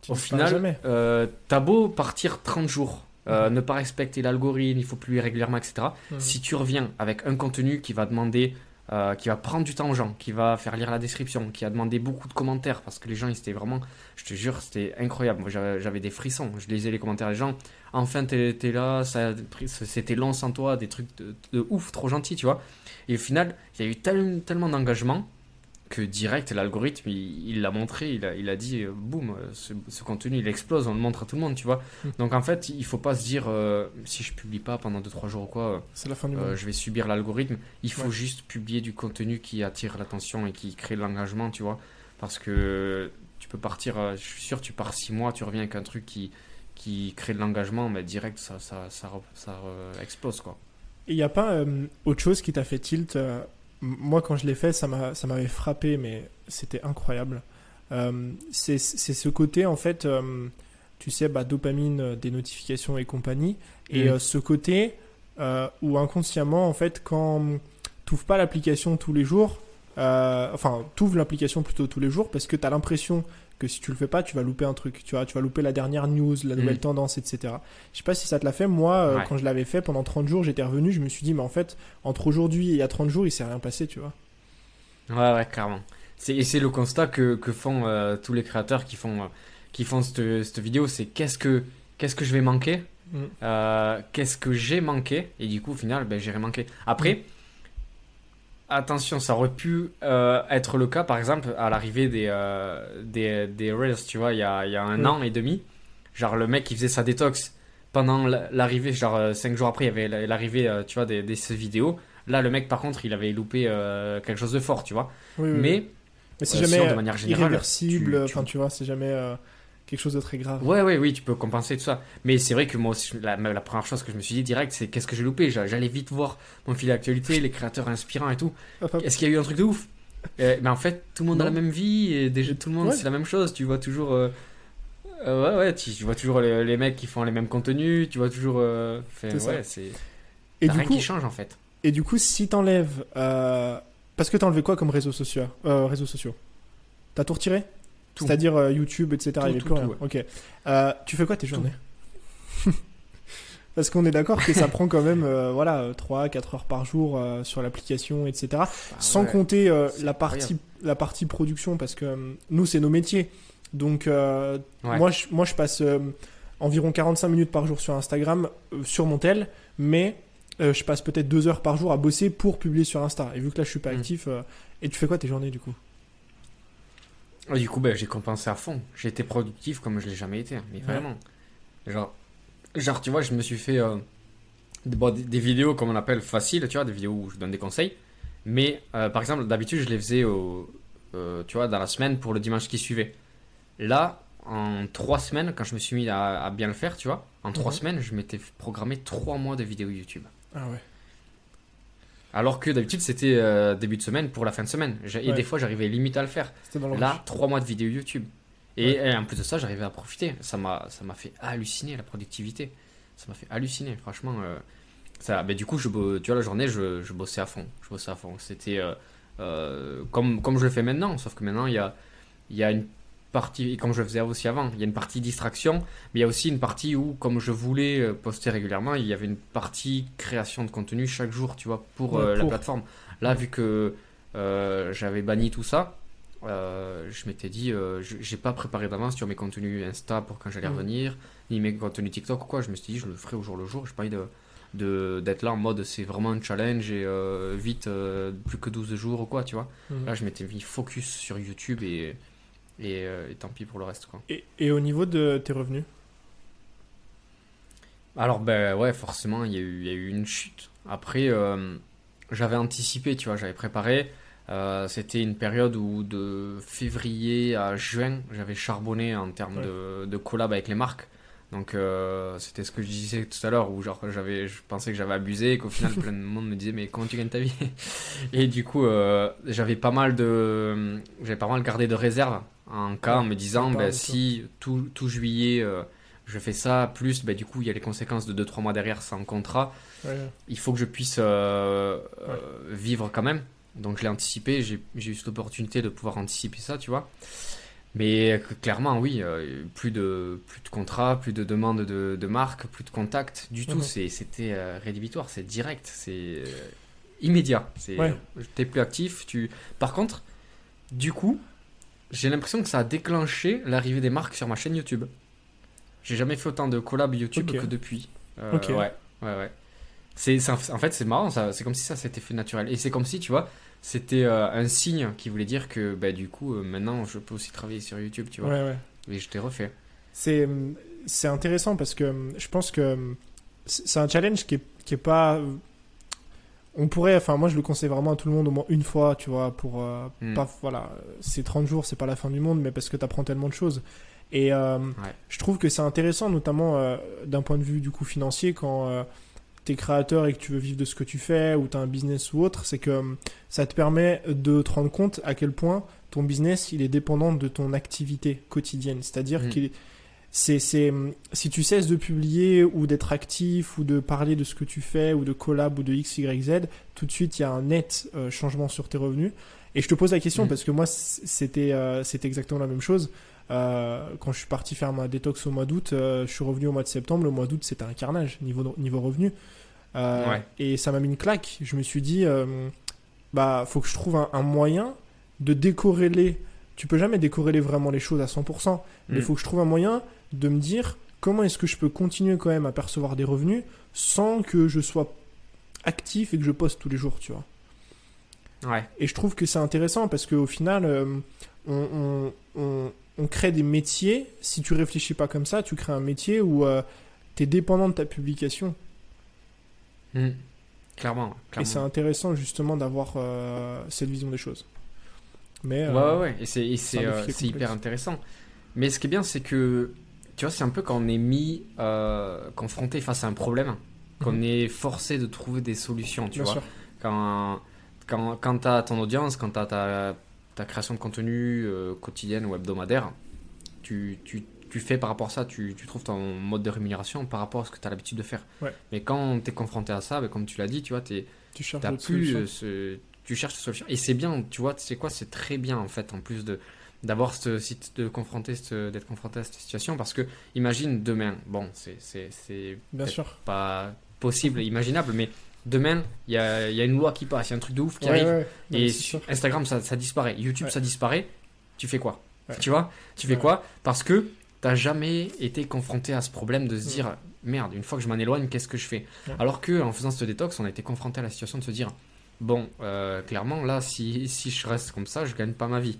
Speaker 2: au final, euh, t'as beau partir 30 jours, euh, ne pas respecter l'algorithme, il faut plus régulièrement, etc. Si tu reviens avec un contenu qui va demander, euh, qui va prendre du temps aux gens, qui va faire lire la description, qui a demandé beaucoup de commentaires, parce que les gens, ils étaient vraiment, je te jure, c'était incroyable. Moi, j'avais des frissons. Je lisais les commentaires des gens. Enfin, t'es là, c'était long sans toi, des trucs de, ouf, trop gentil, tu vois. Et au final, il y a eu tellement d'engagement que direct, l'algorithme, il l'a montré, il a, il a dit, euh, boum, euh, ce, ce, contenu, il explose, on le montre à tout le monde, tu vois.
Speaker 1: Mm.
Speaker 2: Donc en fait, il faut pas se dire, euh, si je publie pas pendant 2-3 jours ou quoi,
Speaker 1: C'est la fin du
Speaker 2: euh,
Speaker 1: monde.
Speaker 2: je vais subir l'algorithme. Il faut
Speaker 1: Ouais.
Speaker 2: juste publier du contenu qui attire l'attention et qui crée de l'engagement, tu vois. Parce que tu peux partir, je suis sûr, tu pars 6 mois, tu reviens avec un truc qui, qui crée de l'engagement, mais direct, ça, ça, ça, explose, quoi.
Speaker 1: Il n'y a pas autre chose qui t'a fait tilt Moi, quand je l'ai fait, ça m'a- ça m'avait frappé, mais c'était incroyable. Euh, c'est ce côté, en fait, euh, tu sais, bah, dopamine, euh, des notifications et compagnie. Et
Speaker 2: Mm.
Speaker 1: euh, ce côté où inconsciemment, en fait, quand tu n'ouvres pas l'application tous les jours, enfin, tu ouvres l'application plutôt tous les jours parce que tu as l'impression que si tu le fais pas, tu vas louper un truc. Tu vois, tu vas louper la dernière news, la nouvelle
Speaker 2: Mm.
Speaker 1: tendance, etc. Je sais pas si ça te l'a fait. Moi, euh,
Speaker 2: Ouais.
Speaker 1: quand je l'avais fait pendant 30 jours, j'étais revenu, je me suis dit, mais en fait, entre aujourd'hui et il y a 30 jours, il s'est rien passé, tu vois.
Speaker 2: Ouais, ouais, clairement. C'est, et c'est le constat que, que font euh, tous les créateurs qui font, euh, qui font cette, cette vidéo, c'est qu'est-ce que, qu'est-ce que je vais manquer?
Speaker 1: Mm.
Speaker 2: Qu'est-ce que j'ai manqué? Et du coup, au final, ben, j'ai rien manqué. Après, attention, ça aurait pu euh, être le cas, par exemple, à l'arrivée des, euh, des, des Reels, tu vois, il y a, il y a un
Speaker 1: Mm.
Speaker 2: an et demi. Genre, le mec qui faisait sa détox pendant la- l'arrivée, genre 5 jours après, il y avait la- l'arrivée, euh, tu vois, des, des ces vidéos. Là, le mec, par contre, il avait loupé euh, quelque chose de fort, tu vois.
Speaker 1: Oui, oui, oui.
Speaker 2: Mais
Speaker 1: Mais c'est
Speaker 2: euh,
Speaker 1: jamais
Speaker 2: de
Speaker 1: euh,
Speaker 2: manière générale,
Speaker 1: irréversible,
Speaker 2: tu-
Speaker 1: enfin, tu vois, c'est jamais euh, quelque chose de très grave.
Speaker 2: Ouais, ouais, oui, tu peux compenser tout ça. Mais c'est vrai que moi aussi, la, la première chose que je me suis dit direct, c'est qu'est-ce que j'ai loupé J'a- J'allais vite voir mon fil d'actualité, les créateurs inspirants et tout.
Speaker 1: Hop.
Speaker 2: Est-ce qu'il y a eu un truc de ouf? Euh, Mais en fait, tout le monde a la même vie et déjà tout le monde,
Speaker 1: Ouais.
Speaker 2: c'est la même chose. Tu vois toujours. euh, euh, ouais, ouais, tu, tu vois toujours les, les mecs qui font les mêmes contenus, tu vois toujours. euh, fait, ouais, c'est.
Speaker 1: Et du
Speaker 2: rien
Speaker 1: coup,
Speaker 2: qui change en fait.
Speaker 1: et du coup, si t'enlèves, parce que t'as enlevé quoi comme réseaux sociaux, réseaux sociaux? T'as tout retiré? C'est-à-dire euh, YouTube, etc. il y avait
Speaker 2: tout,
Speaker 1: plus rien.
Speaker 2: tout,
Speaker 1: Ok. Euh, tu fais quoi tes journées? Parce qu'on est d'accord que ça prend quand même euh, voilà 3-4 heures par jour sur l'application, etc.
Speaker 2: Ah
Speaker 1: Sans
Speaker 2: ouais.
Speaker 1: compter la partie la partie production parce que nous c'est nos métiers. Donc
Speaker 2: Ouais.
Speaker 1: moi je moi je passe environ 45 minutes par jour sur Instagram sur mon tel, mais je passe peut-être 2 heures par jour à bosser pour publier sur Insta. Et vu que là je suis pas
Speaker 2: Mm.
Speaker 1: actif, et tu fais quoi tes journées du coup?
Speaker 2: Et Du coup, ben, j'ai compensé à fond. J'ai été productif comme je l'ai jamais été, mais
Speaker 1: Ouais.
Speaker 2: vraiment. Genre, genre, tu vois, je me suis fait euh, des, bon, des- des vidéos, comme on appelle, faciles, tu vois, des vidéos où je donne des conseils. Mais, euh, par exemple, d'habitude, je les faisais, au, euh, tu vois, dans la semaine pour le dimanche qui suivait. Là, en trois semaines, quand je me suis mis à, à bien le faire, tu vois, en trois
Speaker 1: Mhm.
Speaker 2: semaines, je m'étais programmé trois mois de vidéos YouTube.
Speaker 1: Ah ouais.
Speaker 2: Alors que d'habitude, c'était euh, début de semaine pour la fin de semaine. Et des fois, j'arrivais limite à le faire. Là, trois mois de vidéos YouTube. Et, et en plus de ça, j'arrivais à profiter. Ça m'a, ça m'a fait halluciner la productivité. Ça m'a fait halluciner, franchement. euh, ça, ben, du coup, je, tu vois, la journée, je, je bossais à fond. Je bossais à fond. C'était euh, comme, comme je le fais maintenant, sauf que maintenant, il y a, il y a une partie, et comme je le faisais aussi avant, il y a une partie distraction, mais il y a aussi une partie où, comme je voulais euh, poster régulièrement, il y avait une partie création de contenu chaque jour, tu vois, pour,
Speaker 1: Ouais,
Speaker 2: euh, la plateforme. Là, vu que euh, j'avais banni tout ça, euh, je m'étais dit, je- j'ai pas préparé d'avance sur mes contenus Insta pour quand j'allais
Speaker 1: Mhm.
Speaker 2: revenir, ni mes contenus TikTok ou quoi. Je me suis dit, je le ferai au jour le jour. J'ai pas envie de d'être là en mode c'est vraiment un challenge et vite plus que 12 jours ou quoi tu vois
Speaker 1: Mhm.
Speaker 2: là je m'étais mis focus sur YouTube et et, euh, et tant pis pour le reste quoi
Speaker 1: Et, et au niveau de tes revenus?
Speaker 2: Alors, ben ouais, forcément, il y, a eu- il y a eu une chute. Après, euh, j'avais anticipé, tu vois, j'avais préparé. Euh, C'était une période où de février à juin, j'avais charbonné en termes
Speaker 1: Ouais.
Speaker 2: de, de collab avec les marques. Donc, euh, c'était ce que je disais tout à l'heure, où genre, j'avais, je pensais que j'avais abusé et qu'au final, plein de monde me disait, mais comment tu gagnes ta vie? Et du coup, euh, j'avais pas mal de, j'avais pas mal gardé de réserve en cas en me disant,
Speaker 1: tout.
Speaker 2: si tout, tout juillet, euh, je fais ça, plus ben, du coup il y a les conséquences de 2-3 mois derrière sans contrat,
Speaker 1: Ouais.
Speaker 2: il faut que je puisse euh, euh, vivre quand même. Donc je l'ai anticipé, j'ai eu cette opportunité de pouvoir anticiper ça, tu vois. Mais clairement, oui, plus de plus de contrats, plus de demandes de, de marques, plus de contacts, du tout.
Speaker 1: Mhm.
Speaker 2: C'était rédhibitoire, c'est direct, c'est immédiat. T'es plus actif. Tu. Par contre, du coup, j'ai l'impression que ça a déclenché l'arrivée des marques sur ma chaîne YouTube. J'ai jamais fait autant de collabs YouTube que depuis. Euh,
Speaker 1: Ok.
Speaker 2: Ouais, ouais, ouais. C'est, en fait, c'est marrant, c'est comme si ça s'était fait naturel. Et c'est comme si, tu vois, c'était euh, un signe qui voulait dire que bah, du coup, euh, maintenant, je peux aussi travailler sur YouTube, tu vois.
Speaker 1: Ouais, ouais.
Speaker 2: Et je t'ai refait.
Speaker 1: C'est, c'est intéressant parce que je pense que c'est un challenge qui est, qui est pas. On pourrait, enfin, moi je le conseille vraiment à tout le monde au moins une fois, tu vois, pour. euh,
Speaker 2: Mm.
Speaker 1: pas, voilà, c'est 30 jours, c'est pas la fin du monde, mais parce que tu apprends tellement de choses. Et euh, je trouve que c'est intéressant, notamment euh, d'un point de vue du coup financier, quand tu es créateur et que tu veux vivre de ce que tu fais, ou tu as un business ou autre, c'est que euh, ça te permet de te rendre compte à quel point ton business il est dépendant de ton activité quotidienne. C'est-à-dire
Speaker 2: Mm.
Speaker 1: qu'il est- c'est, c'est, hum, si tu cesses de publier ou d'être actif ou de parler de ce que tu fais ou de collab ou de X, Y, Z, tout de suite il y a un net euh, changement sur tes revenus. Et je te pose la question
Speaker 2: Mhm.
Speaker 1: parce que moi c'était, euh, c'était exactement la même chose. Euh, quand je suis parti faire ma détox au mois d'août, je suis revenu au mois de septembre. Le mois d'août c'était un carnage niveau, niveau revenu.
Speaker 2: Ouais.
Speaker 1: Et ça m'a mis une claque. Je me suis dit, bah faut que je trouve un, un moyen de décorréler. Tu peux jamais décorréler vraiment les choses à 100%, mais il
Speaker 2: Mm.
Speaker 1: faut que je trouve un moyen de me dire comment est-ce que je peux continuer quand même à percevoir des revenus sans que je sois actif et que je poste tous les jours, tu vois.
Speaker 2: Ouais.
Speaker 1: Et je trouve que c'est intéressant parce qu'au final, euh, on, on- on- on crée des métiers. Si tu réfléchis pas comme ça, tu crées un métier où tu es dépendant de ta publication.
Speaker 2: Mm. Clairement.
Speaker 1: Et c'est intéressant justement d'avoir euh, cette vision des choses. Mais
Speaker 2: Ouais,
Speaker 1: euh,
Speaker 2: ouais, ouais. Et c'est, euh, hyper intéressant. Mais ce qui est bien, c'est que, tu vois, c'est un peu quand on est mis, euh, confronté face à un problème, qu'on
Speaker 1: Mhm.
Speaker 2: est forcé de trouver des solutions, tu
Speaker 1: bien
Speaker 2: vois.
Speaker 1: sûr.
Speaker 2: Quand, quand, quand tu as ton audience, quand tu as ta, ta création de contenu euh, quotidienne ou hebdomadaire, tu, tu, tu fais par rapport à ça, tu, tu trouves ton mode de rémunération par rapport à ce que tu as l'habitude de faire.
Speaker 1: Ouais.
Speaker 2: Mais quand tu es confronté à ça, ben, comme tu l'as dit, tu vois, tu
Speaker 1: Tu cherches d'autres
Speaker 2: plus
Speaker 1: solutions.
Speaker 2: euh, ce- tu cherches des solutions et c'est bien tu vois c'est quoi? C'est très bien en fait en plus de d'avoir ce site de confronter d'être confronté à cette situation parce que imagine demain bon c'est c'est
Speaker 1: Bien sûr.
Speaker 2: pas possible imaginable mais demain il y a, y a une loi qui passe il y a un truc de ouf qui
Speaker 1: Ouais,
Speaker 2: arrive
Speaker 1: ouais.
Speaker 2: Et sur. Instagram ça, ça disparaît. YouTube ça disparaît. Tu fais quoi? Tu vois? Tu fais quoi? Parce que t'as jamais été confronté à ce problème de se dire merde une fois que je m'en éloigne qu'est-ce que je fais? Alors que en faisant ce détox on a été confronté à la situation de se dire bon euh, clairement là si, si je reste comme ça je gagne pas ma vie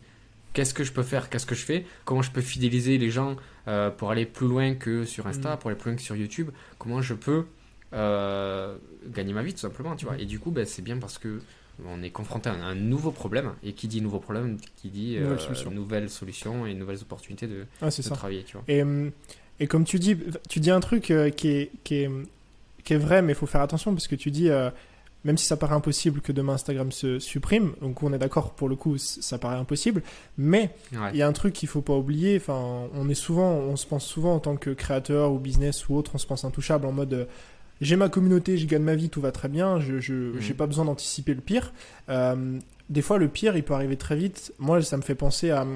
Speaker 2: qu'est-ce que je peux faire qu'est-ce que je fais comment je peux fidéliser les gens euh, pour aller plus loin que sur Insta
Speaker 1: Mm.
Speaker 2: pour aller plus loin que sur YouTube comment je peux euh, gagner ma vie tout simplement tu vois
Speaker 1: Mm.
Speaker 2: et du coup ben, c'est bien parce que on est confronté à un, nouveau problème et qui dit nouveau problème qui dit
Speaker 1: Nouvelle
Speaker 2: euh,
Speaker 1: solution.
Speaker 2: nouvelles solutions et nouvelles opportunités de,
Speaker 1: Ah, c'est
Speaker 2: de
Speaker 1: ça.
Speaker 2: travailler tu vois
Speaker 1: Et, et comme tu dis, tu dis un truc qui, est, qui, est, qui est vrai, mais il faut faire attention parce que tu dis, même si ça paraît impossible que demain Instagram se supprime, donc on est d'accord pour le coup, ça paraît impossible, mais
Speaker 2: Ouais.
Speaker 1: il y a un truc qu'il faut pas oublier. Enfin, on est souvent, on se pense souvent en tant que créateur ou business ou autre, on se pense intouchable en mode. euh, j'ai ma communauté, je gagne ma vie, tout va très bien, je j'ai pas besoin d'anticiper le pire. Euh, des fois, le pire, il peut arriver très vite. Moi, ça me fait penser à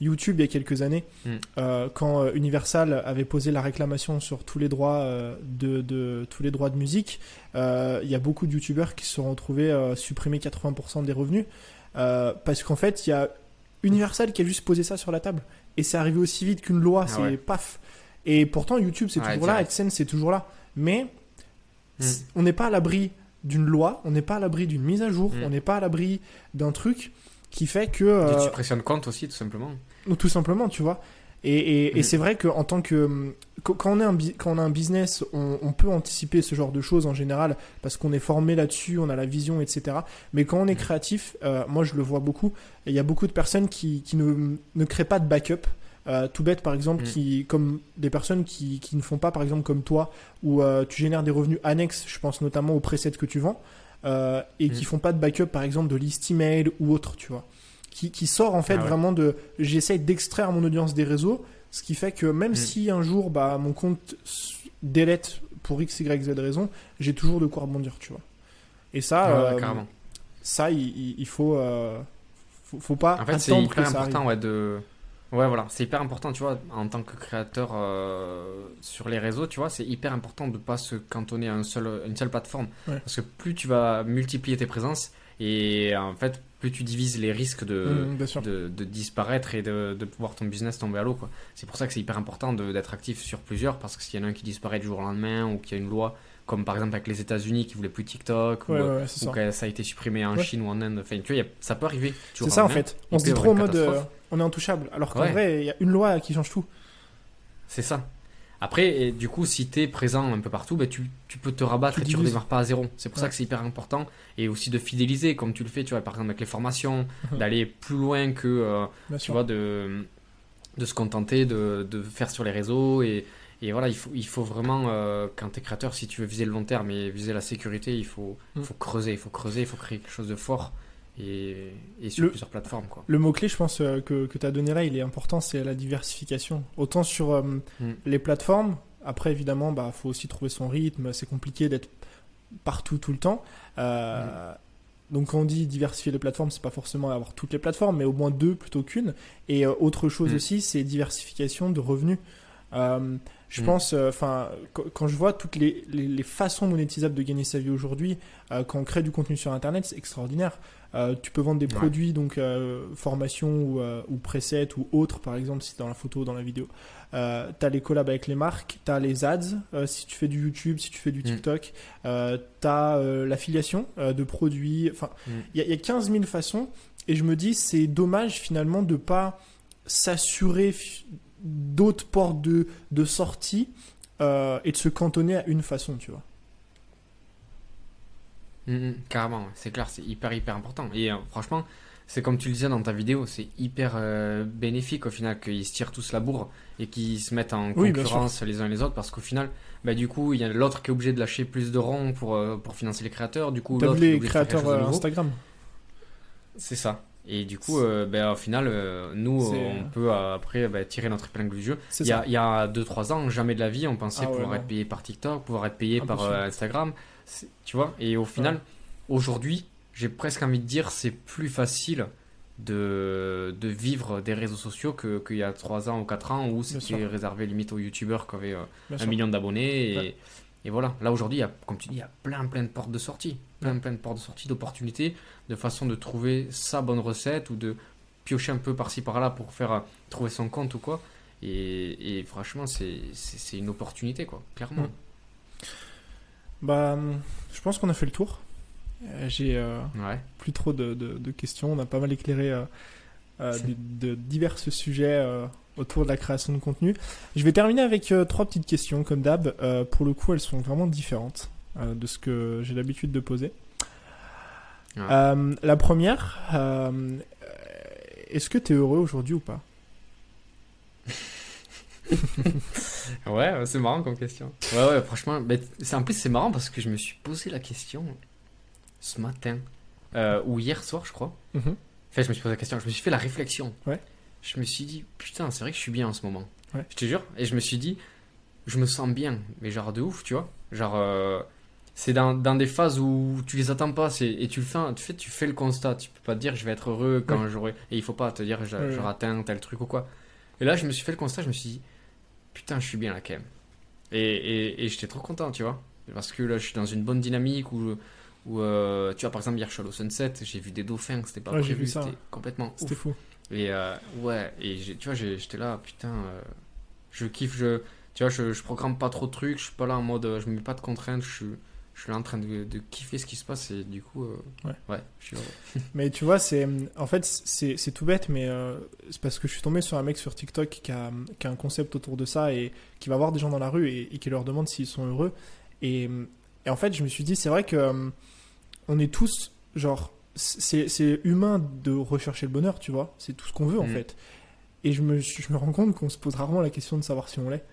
Speaker 1: YouTube il y a quelques années,
Speaker 2: Mhm.
Speaker 1: euh, quand euh, Universal avait posé la réclamation sur tous les droits euh, de, de- tous les droits de musique. euh, Il y a beaucoup de YouTubeurs qui se sont retrouvés euh, supprimer 80% des revenus parce qu'en fait, il y a Universal qui a juste posé ça sur la table et c'est arrivé aussi vite qu'une loi,
Speaker 2: Ah
Speaker 1: c'est
Speaker 2: ouais.
Speaker 1: paf. Et pourtant, YouTube c'est
Speaker 2: Ouais,
Speaker 1: toujours là. AdSense c'est toujours là, mais
Speaker 2: Mm.
Speaker 1: on n'est pas à l'abri d'une loi, on n'est pas à l'abri d'une mise à jour,
Speaker 2: Mm.
Speaker 1: on n'est pas à l'abri d'un truc qui fait que euh,
Speaker 2: suppressions de compte aussi tout simplement
Speaker 1: tout simplement, tu vois. Et, et- et
Speaker 2: Mhm.
Speaker 1: c'est vrai qu'en tant que. qu- Quand on, est un, bi- quand on a un business, on, on peut anticiper ce genre de choses en général parce qu'on est formé là-dessus, on a la vision, etc. Mais quand on est
Speaker 2: Mhm.
Speaker 1: créatif, euh, moi je le vois beaucoup, il y a beaucoup de personnes qui, qui ne, ne créent pas de backup. Euh, tout bête par exemple,
Speaker 2: Mhm.
Speaker 1: qui, comme des personnes qui, qui ne font pas par exemple comme toi, où euh, tu génères des revenus annexes, je pense notamment aux presets que tu vends, euh, et qui
Speaker 2: Mhm.
Speaker 1: font pas de backup par exemple de liste email ou autre, tu vois qui, qui sort en fait
Speaker 2: Ah ouais.
Speaker 1: vraiment de j'essaye d'extraire mon audience des réseaux ce qui fait que même
Speaker 2: Mm.
Speaker 1: si un jour bah mon compte délète pour x y z raison j'ai toujours de quoi rebondir tu vois et ça
Speaker 2: ouais,
Speaker 1: euh, ça il, il- il faut, euh, faut faut pas
Speaker 2: En fait, c'est hyper important ouais, de. Ouais, voilà, c'est hyper important, tu vois, en tant que créateur euh, sur les réseaux, tu vois, c'est hyper important de pas se cantonner à un seul, une seule plateforme.
Speaker 1: Ouais.
Speaker 2: Parce que plus tu vas multiplier tes présences, et en fait, plus tu divises les risques de,
Speaker 1: Mm, sûr
Speaker 2: de, de disparaître et de, de voir ton business tomber à l'eau. C'est pour ça que c'est hyper important d'être actif sur plusieurs, parce que s'il y en a un qui disparaît du jour au lendemain, ou qu'il y a une loi comme par exemple avec les États-Unis qui voulaient plus TikTok,
Speaker 1: Ouais,
Speaker 2: ou,
Speaker 1: ouais,
Speaker 2: euh, ou
Speaker 1: ça.
Speaker 2: que ça a été supprimé en
Speaker 1: Ouais.
Speaker 2: Chine ou en Inde. Enfin, tu vois, a- ça peut arriver.
Speaker 1: C'est ça en fait. On se dit trop en mode euh, on est intouchable, alors qu'en vrai, il y a une loi qui change tout.
Speaker 2: C'est ça. Après, du coup, si tu es présent un peu partout, ben, tu, tu peux te rabattre
Speaker 1: Tu
Speaker 2: et tu redémarres pas à zéro. C'est pour
Speaker 1: Ouais.
Speaker 2: ça que c'est hyper important. Et aussi de fidéliser, comme tu le fais, tu vois, par exemple avec les formations, d'aller plus loin que, euh, tu
Speaker 1: sûr.
Speaker 2: vois, de, de se contenter de, de faire sur les réseaux. Et, et voilà, il faut, il faut vraiment, euh, quand tu es créateur, si tu veux viser le long terme et viser la sécurité, il faut,
Speaker 1: Mm.
Speaker 2: faut creuser, il faut creuser, il faut créer quelque chose de fort. Et, et sur
Speaker 1: Le-
Speaker 2: plusieurs plateformes, quoi.
Speaker 1: Le mot-clé, je pense, euh, que, que tu as donné là, il est important, c'est la diversification. Autant sur euh,
Speaker 2: Mm.
Speaker 1: les plateformes, après, évidemment, bah, faut aussi trouver son rythme, c'est compliqué d'être partout tout le temps. Euh, Donc, quand on dit diversifier les plateformes, c'est pas forcément avoir toutes les plateformes, mais au moins deux plutôt qu'une. Et euh, autre chose
Speaker 2: Mm.
Speaker 1: aussi, c'est diversification de revenus. Euh, je
Speaker 2: Mm.
Speaker 1: pense, enfin, quand, quand je vois toutes les, les- les façons monétisables de gagner sa vie aujourd'hui, euh, quand on crée du contenu sur Internet, c'est extraordinaire. Euh, tu peux vendre des
Speaker 2: Ouais.
Speaker 1: produits, donc euh, formation ou, euh, ou preset ou autre, par exemple, si c'est dans la photo ou dans la vidéo. Euh, tu as les collabs avec les marques, tu as les ads, si tu fais du YouTube, si tu fais du
Speaker 2: Mm.
Speaker 1: TikTok, euh, tu as l'affiliation de produits. Enfin,
Speaker 2: Mm.
Speaker 1: il y, y a 15 000 façons. Et je me dis, c'est dommage finalement de pas s'assurer d'autres portes de, de sortie et de se cantonner à une façon, tu vois.
Speaker 2: Mhm, carrément, ouais. c'est clair, c'est hyper hyper important. Et euh, franchement, c'est comme tu le disais dans ta vidéo, c'est hyper euh, bénéfique au final qu'ils se tirent tous la bourre et qu'ils se mettent en
Speaker 1: Oui,
Speaker 2: concurrence les uns les autres parce qu'au final, bah, du coup, il y a l'autre qui est obligé de lâcher plus de ronds pour, euh, pour financer les créateurs. Du coup, l'autre
Speaker 1: les créateurs. Instagram
Speaker 2: C'est ça. Et du coup, euh, ben, au final, euh, nous, on peut euh, après ben, tirer notre épingle du jeu. Il y, a,
Speaker 1: ça.
Speaker 2: il y a 2-3 ans, jamais de la vie, on pensait
Speaker 1: Ah ouais,
Speaker 2: pouvoir être payé par TikTok, pouvoir être payé par
Speaker 1: Impossible.
Speaker 2: Instagram. Tu vois Et au final, aujourd'hui, j'ai presque envie de dire c'est plus facile de, de vivre des réseaux sociaux que- qu'il y a 3 ans ou 4 ans où c'était réservé limite aux youtubeurs qui avaient euh, un
Speaker 1: sûr.
Speaker 2: million d'abonnés. Et,
Speaker 1: Ouais.
Speaker 2: et voilà, là aujourd'hui, comme tu dis, il y a plein plein de portes de sortie, plein plein de portes de sortie, d'opportunités, de façon de trouver sa bonne recette ou de piocher un peu par-ci par-là pour faire euh, trouver son compte ou quoi. Et, et franchement, c'est une opportunité, quoi, clairement.
Speaker 1: Mm. Bah, je pense qu'on a fait le tour. Euh, J'ai euh,
Speaker 2: Ouais.
Speaker 1: plus trop de, de- de questions. On a pas mal éclairé euh, de, de divers sujets autour de la création de contenu. Je vais terminer avec trois petites questions, comme d'hab. Pour le coup, elles sont vraiment différentes de ce que j'ai l'habitude de poser. La première, est-ce que tu es heureux aujourd'hui ou pas?
Speaker 2: Ouais, c'est marrant comme question. Ouais, ouais, franchement, mais c'est- en plus c'est marrant parce que je me suis posé la question ce matin euh, ou hier soir, je crois.
Speaker 1: Mhm.
Speaker 2: Enfin, je me suis posé la question, je me suis fait la réflexion.
Speaker 1: Ouais.
Speaker 2: Je me suis dit, putain, c'est vrai que je suis bien en ce moment.
Speaker 1: Ouais.
Speaker 2: Je te jure. Et je me suis dit, je me sens bien, mais genre de ouf, tu vois. Genre, euh, c'est dans, dans des phases où tu les attends pas, et tu le fais, tu fais, tu fais le constat. Tu peux pas te dire, je vais être heureux quand j'aurai. Et il faut pas te dire, j'aurai atteint tel truc ou quoi. Et là, je me suis fait le constat, je me suis dit, putain, je suis bien là quand même. Et, et, et j'étais trop content, tu vois. Parce que là, je suis dans une bonne dynamique où, où euh, tu vois, par exemple, hier, je suis allé au Sunset, j'ai vu des dauphins, c'était pas
Speaker 1: Ouais,
Speaker 2: prévu, c'était complètement
Speaker 1: C'était fou.
Speaker 2: Et euh, ouais, et j'ai- tu vois, j'étais là, putain, euh, je kiffe, je, tu vois, je, je programme pas trop de trucs, je suis pas là en mode, euh, je me mets pas de contraintes, je suis, je suis là en train de, de kiffer ce qui se passe et du coup, euh,
Speaker 1: Ouais.
Speaker 2: ouais, je suis.
Speaker 1: Mais tu vois, c'est en fait c'est tout bête, mais euh, c'est parce que je suis tombé sur un mec sur TikTok qui a, qui a un concept autour de ça et qui va voir des gens dans la rue et, et qui leur demande s'ils sont heureux. Et, et en fait, je me suis dit, c'est vrai que euh, on est tous genre c'est humain de rechercher le bonheur, tu vois. C'est tout ce qu'on veut en
Speaker 2: Mm.
Speaker 1: fait. Et je me je me rends compte qu'on se pose rarement la question de savoir si on l'est.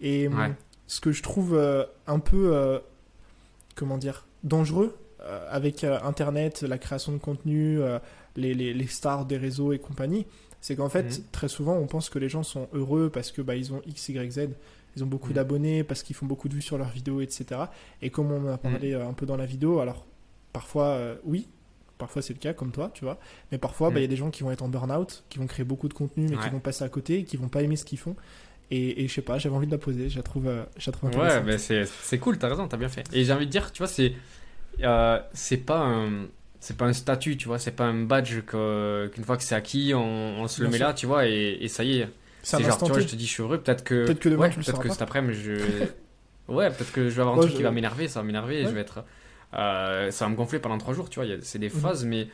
Speaker 1: Et
Speaker 2: Ouais.
Speaker 1: ce que je trouve un peu comment dire dangereux euh, avec euh, Internet, la création de contenu, euh, les, les, les stars des réseaux et compagnie, c'est qu'en fait,
Speaker 2: Mhm.
Speaker 1: très souvent, on pense que les gens sont heureux parce que bah, ils ont X, Y, Z, ils ont beaucoup
Speaker 2: Mhm.
Speaker 1: d'abonnés, parce qu'ils font beaucoup de vues sur leurs vidéos, etc. Et comme on en a parlé
Speaker 2: Mhm.
Speaker 1: un peu dans la vidéo, alors parfois, euh, oui, parfois c'est le cas, comme toi, tu vois, mais parfois, bah, il y a des gens qui vont être en burn-out, qui vont créer beaucoup de contenu, mais qui vont passer à côté, qui vont pas aimer ce qu'ils font. Et, et je sais pas, j'avais envie de la poser, je la trouve, euh, je la trouve
Speaker 2: Ouais, mais c'est cool, t'as raison, t'as bien fait. Et j'ai envie de dire, tu vois, c'est euh, c'est pas un c'est pas un statut, tu vois, c'est pas un badge qu'une fois que c'est acquis, on, on se le met
Speaker 1: sûr.
Speaker 2: là, tu vois, et, et ça y est.
Speaker 1: C'est
Speaker 2: genre, tu vois, je te dis, je suis heureux, peut-être que.
Speaker 1: Peut-être que demain,
Speaker 2: ouais, peut-être cet après-midi, je. Ouais, peut-être que je vais avoir un
Speaker 1: Ouais,
Speaker 2: truc
Speaker 1: je-
Speaker 2: qui va m'énerver, ça va m'énerver,
Speaker 1: Ouais.
Speaker 2: je vais être. euh, ça va me gonfler pendant trois jours, tu vois. C'est des
Speaker 1: Mhm.
Speaker 2: phases, mais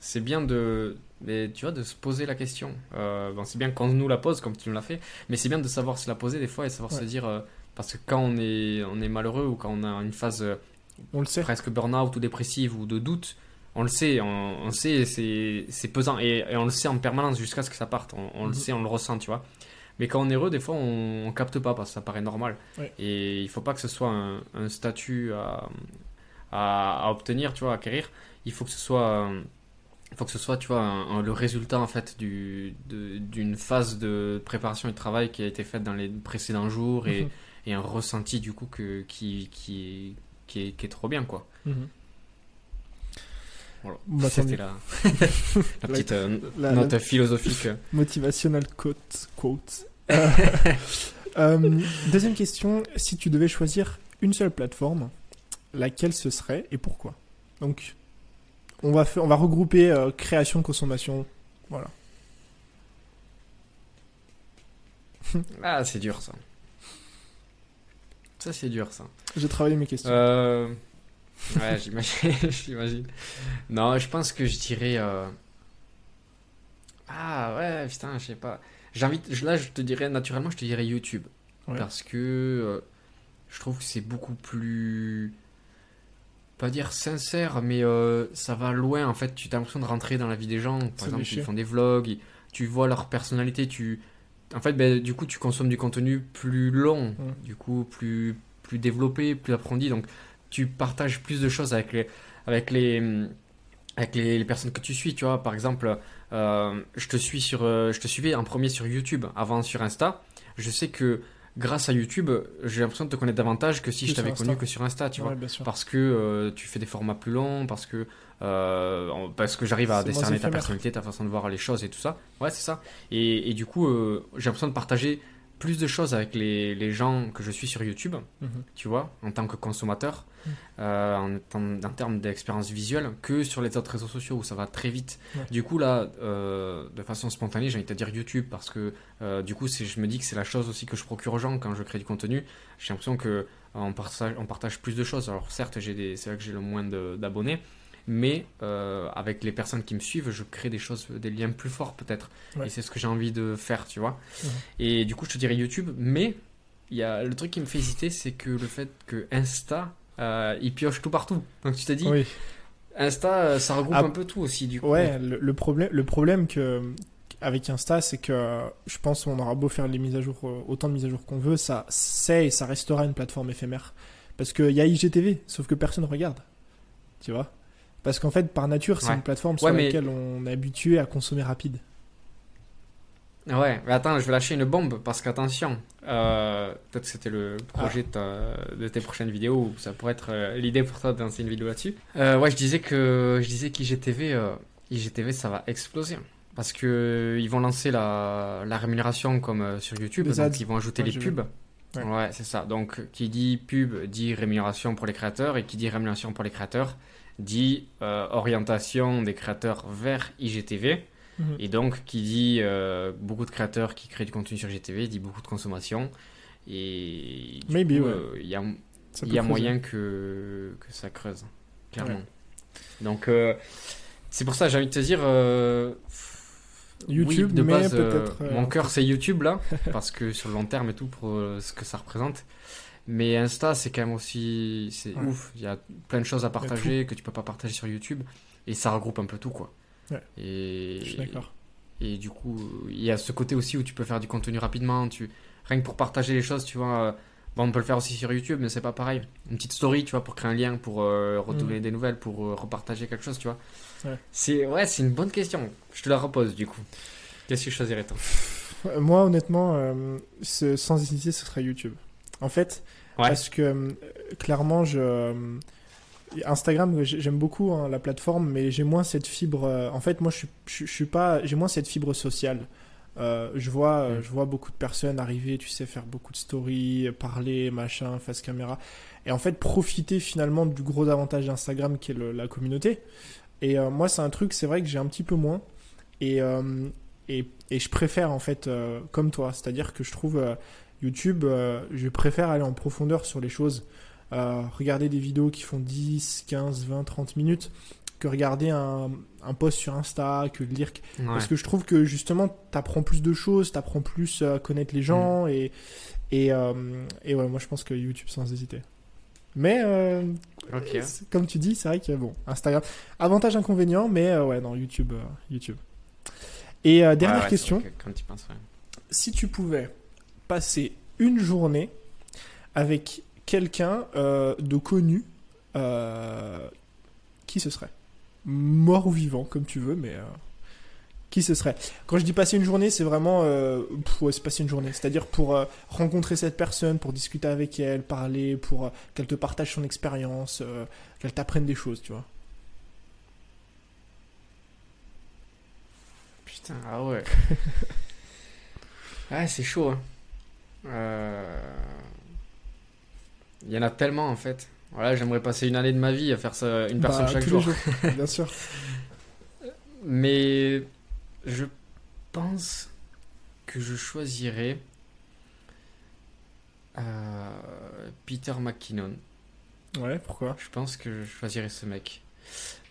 Speaker 2: c'est bien de. Mais tu vois, de se poser la question. Euh, bon, c'est bien quand on nous la pose, comme tu nous l'as fait, mais c'est bien de savoir se la poser des fois et savoir
Speaker 1: Ouais.
Speaker 2: se dire. euh, parce que quand on est, on est malheureux ou quand on a une phase euh,
Speaker 1: On le sait.
Speaker 2: presque burn-out ou dépressive ou de doute, on le sait, on, on sait, c'est c'est pesant et, et on le sait en permanence jusqu'à ce que ça parte. On, on le
Speaker 1: Mhm.
Speaker 2: sait, on le ressent, tu vois. Mais quand on est heureux, des fois, on, on capte pas parce que ça paraît normal.
Speaker 1: Ouais.
Speaker 2: Et il faut pas que ce soit un, un statut à, à, à obtenir, tu vois, à acquérir. Il faut que ce soit, il faut que ce soit, tu vois, un- un- le résultat en fait du d'une phase de préparation et de travail qui a été faite dans les précédents jours et,
Speaker 1: Mhm.
Speaker 2: et un ressenti du coup que qui qui qui est, qui est trop bien quoi.
Speaker 1: Mhm.
Speaker 2: Voilà.
Speaker 1: Bah,
Speaker 2: C'était la, la petite euh,
Speaker 1: La-
Speaker 2: note philosophique.
Speaker 1: Motivational quote. quote. Euh, euh, deuxième question, si tu devais choisir une seule plateforme, laquelle ce serait et pourquoi? Donc, on va, faire, on va regrouper euh, création, consommation. Voilà.
Speaker 2: Ah, c'est dur ça. Ça, c'est dur ça.
Speaker 1: J'ai travaillé mes questions.
Speaker 2: Euh... Ouais, j'imagine. Non, je pense que je dirais. euh, Ah ouais, putain, je sais pas. J'invite. Là, je te dirais naturellement, je te dirais YouTube.
Speaker 1: Ouais.
Speaker 2: Parce que euh, je trouve que c'est beaucoup plus. Pas dire sincère, mais euh, ça va loin. En fait, tu as l'impression de rentrer dans la vie des gens. Par exemple, ils font des vlogs, ils- tu vois leur personnalité, tu. En fait, ben, du coup, tu consommes du contenu plus long, du coup, plus, plus développé, plus approfondi. Donc, tu partages plus de choses avec les, avec les, avec les, les personnes que tu suis. Tu vois, par exemple, euh, je te suis sur, euh, je te suivais en premier sur YouTube, avant sur Insta. Je sais que grâce à YouTube, j'ai l'impression de te connaître davantage que si
Speaker 1: Que
Speaker 2: je t'avais connu que sur Insta, tu vois
Speaker 1: Ouais, sûr.
Speaker 2: parce que euh, tu fais des formats plus longs, parce que, euh, parce que j'arrive à décerner ta personnalité, ta façon de voir les choses et tout ça. Ouais, c'est ça. Et, et du coup, euh, j'ai l'impression de partager plus de choses avec les, les gens que je suis sur YouTube,
Speaker 1: Mhm.
Speaker 2: tu vois, en tant que consommateur,
Speaker 1: Mm.
Speaker 2: euh, en, termes d'expérience visuelle, que sur les autres réseaux sociaux où ça va très vite.
Speaker 1: Ouais.
Speaker 2: Du coup, là, euh, de façon spontanée, j'ai envie de dire YouTube parce que euh, du coup, je me dis que c'est la chose aussi que je procure aux gens quand je crée du contenu. J'ai l'impression que on partage, on partage plus de choses. Alors certes, j'ai c'est vrai que j'ai le moins de- d'abonnés, mais euh, avec les personnes qui me suivent, je crée des choses, des liens plus forts peut-être.
Speaker 1: Ouais.
Speaker 2: Et c'est ce que j'ai envie de faire, tu vois. Et du coup, je te dirais YouTube, mais il y a le truc qui me fait hésiter, c'est que le fait que Insta, euh, il pioche tout partout. Donc tu t'es dit,
Speaker 1: Oui.
Speaker 2: Insta, euh, ça regroupe
Speaker 1: Ah,
Speaker 2: un peu tout aussi, du coup.
Speaker 1: Ouais, le, le problème, le problème que avec Insta, c'est que je pense qu'on aura beau faire les mises à jour, autant de mises à jour qu'on veut, ça c'est et ça restera une plateforme éphémère. Parce qu'il y a IGTV, sauf que personne regarde. Tu vois? Parce qu'en fait, par nature, c'est
Speaker 2: Ouais.
Speaker 1: une plateforme sur
Speaker 2: Ouais, mais-
Speaker 1: laquelle on est habitué à consommer rapide.
Speaker 2: Ouais, mais attends, je vais lâcher une bombe parce qu'attention, euh, peut-être que c'était le projet de, tes prochaines vidéos ou ça pourrait être euh, l'idée pour toi de lancer une vidéo là-dessus. Euh, ouais, je disais que je disais qu'IGTV, euh, IGTV, ça va exploser parce que ils vont lancer la, la rémunération comme sur YouTube,
Speaker 1: Les
Speaker 2: donc
Speaker 1: ads.
Speaker 2: ils vont ajouter
Speaker 1: Ouais,
Speaker 2: les pubs.
Speaker 1: Ouais.
Speaker 2: Ouais, c'est ça. Donc, qui dit pub dit rémunération pour les créateurs et qui dit rémunération pour les créateurs dit euh, orientation des créateurs vers IGTV.
Speaker 1: Mhm.
Speaker 2: Et donc, qui dit euh, beaucoup de créateurs qui créent du contenu sur GTV, dit beaucoup de consommation. Et
Speaker 1: ouais.
Speaker 2: euh, il y a, y a moyen que, que ça creuse, clairement. Donc, c'est pour ça que j'ai envie de te dire.
Speaker 1: YouTube,
Speaker 2: oui, de
Speaker 1: mais
Speaker 2: base,
Speaker 1: peut-être,
Speaker 2: mon cœur c'est YouTube là, parce que sur le long terme et tout, pour ce que ça représente. Mais Insta, c'est quand même aussi. C'est
Speaker 1: Ouais.
Speaker 2: ouf. Il y a plein de choses à partager que tu peux pas partager sur YouTube. Et ça regroupe un peu tout, quoi.
Speaker 1: Ouais.
Speaker 2: Et,
Speaker 1: Je suis d'accord.
Speaker 2: et du coup, il y a ce côté aussi où tu peux faire du contenu rapidement. Tu... Rien que pour partager les choses, tu vois. euh, Bon, on peut le faire aussi sur YouTube, mais c'est pas pareil. Une petite story, tu vois, pour créer un lien, pour euh, redonner des nouvelles, pour euh, repartager quelque chose, tu vois.
Speaker 1: Ouais.
Speaker 2: C'est ouais, c'est une bonne question. Je te la repose, du coup. Qu'est-ce que je choisirais, toi?
Speaker 1: Moi, honnêtement, euh, sans hésiter, ce serait YouTube. En fait,
Speaker 2: Ouais.
Speaker 1: parce que euh, clairement, je, euh, Instagram, j'ai- j'aime beaucoup hein, la plateforme, mais j'ai moins cette fibre. euh, en fait, moi, je suis, je, je suis pas, j'ai moins cette fibre sociale. Euh, je vois, euh,
Speaker 2: Mm.
Speaker 1: je vois beaucoup de personnes arriver, tu sais, faire beaucoup de stories, parler, machin, face caméra, et en fait profiter finalement du gros avantage d'Instagram qui est le- la communauté. Et euh, moi, c'est un truc, c'est vrai que j'ai un petit peu moins. Et, et, et je préfère en fait comme toi, c'est-à-dire que je trouve YouTube, euh, je préfère aller en profondeur sur les choses. Euh, regarder des vidéos qui font 10, 15, 20, 30 minutes que regarder un, un post sur Insta, que lire.
Speaker 2: Ouais.
Speaker 1: Parce que je trouve que justement, t'apprends plus de choses, t'apprends plus à connaître les gens
Speaker 2: Mm.
Speaker 1: et, et, euh, et ouais, moi je pense que YouTube sans hésiter. Mais comme tu dis, c'est vrai que bon, Instagram, avantage inconvénient, mais ouais, non, YouTube, YouTube. Et dernière
Speaker 2: Ouais, ouais,
Speaker 1: question,
Speaker 2: c'est vrai que Quand tu penses, ouais.
Speaker 1: si tu pouvais passer une journée avec quelqu'un euh, de connu, euh, qui ce serait? Mort ou vivant, comme tu veux, mais euh, qui ce serait? Quand je dis passer une journée, c'est vraiment ouais, c'est passer une journée, c'est-à-dire pour rencontrer cette personne, pour discuter avec elle, parler, pour qu'elle te partage son expérience, qu'elle t'apprenne des choses, tu vois.
Speaker 2: Putain, ah ouais. ouais, c'est chaud. hein. Euh, Il y en a tellement en fait. Voilà, j'aimerais passer une année de ma vie à faire ça, une personne
Speaker 1: Bah,
Speaker 2: chaque
Speaker 1: tous
Speaker 2: jour.
Speaker 1: les jours, bien sûr.
Speaker 2: Mais je pense que je choisirais euh, Peter McKinnon.
Speaker 1: Ouais, pourquoi?
Speaker 2: Je pense que je choisirais ce mec.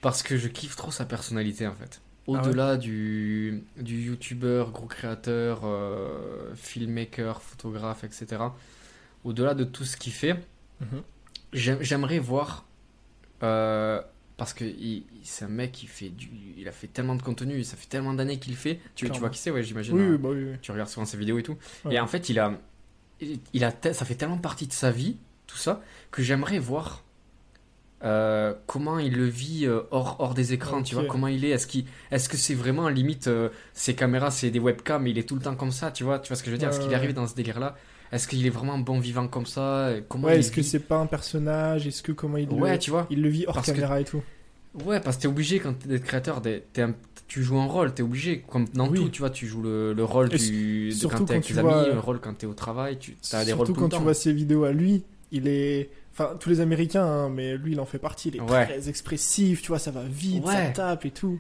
Speaker 2: Parce que je kiffe trop sa personnalité en fait.
Speaker 1: Ah ouais
Speaker 2: Au-delà du, du youtubeur, gros créateur, euh, filmmaker, photographe, etc. Au-delà de tout ce qu'il fait,
Speaker 1: Mhm.
Speaker 2: j'aim- j'aimerais voir. euh, parce que il- il- c'est un mec qui fait du. Il a fait tellement de contenu, ça fait tellement d'années qu'il fait. Tu, vois qui c'est, ouais, j'imagine.
Speaker 1: Oui,
Speaker 2: hein.
Speaker 1: oui, bah oui, oui.
Speaker 2: Tu regardes souvent ses vidéos et tout.
Speaker 1: Ouais.
Speaker 2: Et en fait, il a, il il a, ça fait tellement partie de sa vie, tout ça, que j'aimerais voir euh, comment il le vit euh, hors, hors des écrans. Tu vois comment il est. Est-ce que c'est vraiment limite euh, ses caméras, c'est des webcams, il est tout le temps comme ça. Tu vois, tu vois ce que je veux dire? Est-ce qu'il arrive dans ce délire-là? Est-ce qu'il est vraiment bon vivant comme ça? Comment
Speaker 1: Ouais, est-ce que c'est pas un personnage? Est-ce que comment il
Speaker 2: Ouais,
Speaker 1: le,
Speaker 2: tu vois.
Speaker 1: il le vit hors
Speaker 2: Parce que-
Speaker 1: caméra et tout?
Speaker 2: Ouais, parce que t'es obligé quand t'es créateur, un- tu joues un rôle, t'es obligé. Comme dans
Speaker 1: Oui.
Speaker 2: tout, tu vois, tu joues le, le rôle du, de quand t'es avec tes
Speaker 1: vois-
Speaker 2: amis, le rôle quand t'es au travail, tu as des rôles
Speaker 1: Surtout
Speaker 2: tout
Speaker 1: quand
Speaker 2: le
Speaker 1: tu vois ses vidéos à lui, il est. Enfin, tous les Américains, hein, mais lui, il en fait partie. Il est
Speaker 2: Ouais.
Speaker 1: très expressif, tu vois, ça va vite, ça tape et tout.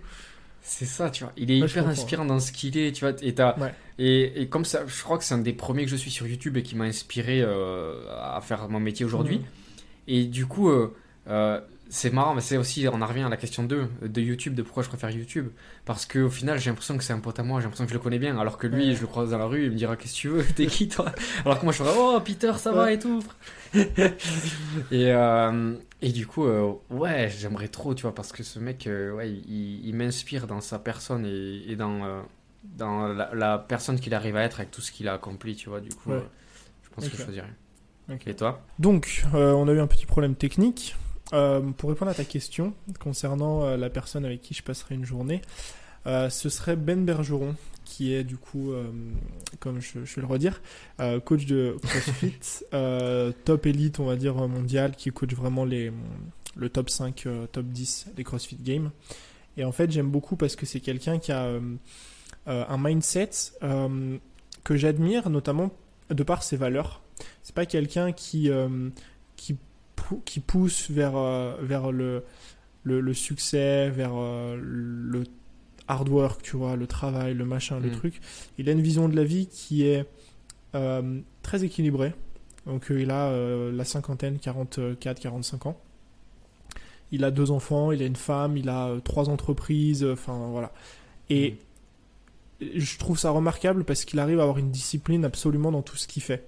Speaker 2: C'est ça, tu vois. Il est
Speaker 1: Ouais,
Speaker 2: hyper inspirant dans ce qu'il est, tu vois. Et,
Speaker 1: Ouais.
Speaker 2: et, et comme ça, je crois que c'est un des premiers que je suis sur YouTube et qui m'a inspiré euh, à faire mon métier aujourd'hui.
Speaker 1: Mhm.
Speaker 2: Et du coup, euh, euh, c'est marrant, mais c'est aussi, on en revient à la question 2 de YouTube, de pourquoi je préfère YouTube. Parce qu'au final, j'ai l'impression que c'est un pote à moi, j'ai l'impression que je le connais bien. Alors que lui,
Speaker 1: Ouais.
Speaker 2: je le croise dans la rue, il me dira Qu'est-ce que tu veux T'es qui toi? Alors que moi, je ferais Oh, Peter, ça va et tout. et, euh, et du coup, euh, ouais, j'aimerais trop, tu vois, parce que ce mec, euh, ouais, il, il m'inspire dans sa personne et, et dans, euh, dans la, la personne qu'il arrive à être avec tout ce qu'il a accompli, tu vois. Du coup,
Speaker 1: Ouais.
Speaker 2: euh, je pense que je choisirais. Et toi?
Speaker 1: Donc, euh, on a eu un petit problème technique. Euh, pour répondre à ta question concernant euh, la personne avec qui je passerai une journée, euh, ce serait Ben Bergeron, qui est du coup, comme je, je vais le redire, coach de CrossFit, top élite, on va dire, mondial, qui coach vraiment les, le top 5, euh, top 10 des CrossFit Games. Et en fait, j'aime beaucoup parce que c'est quelqu'un qui a un mindset que j'admire, notamment de par ses valeurs. C'est pas quelqu'un qui, qui, qui pousse vers, euh, vers le, le, le succès, vers euh, le hard work, tu vois, le travail, le machin, le
Speaker 2: Mm.
Speaker 1: truc. Il a une vision de la vie qui est euh, très équilibrée. Donc euh, il a euh, la cinquantaine, 44, 45 ans. Il a deux enfants, il a une femme, il a trois entreprises, enfin voilà. Et je trouve ça remarquable parce qu'il arrive à avoir une discipline absolument dans tout ce qu'il fait.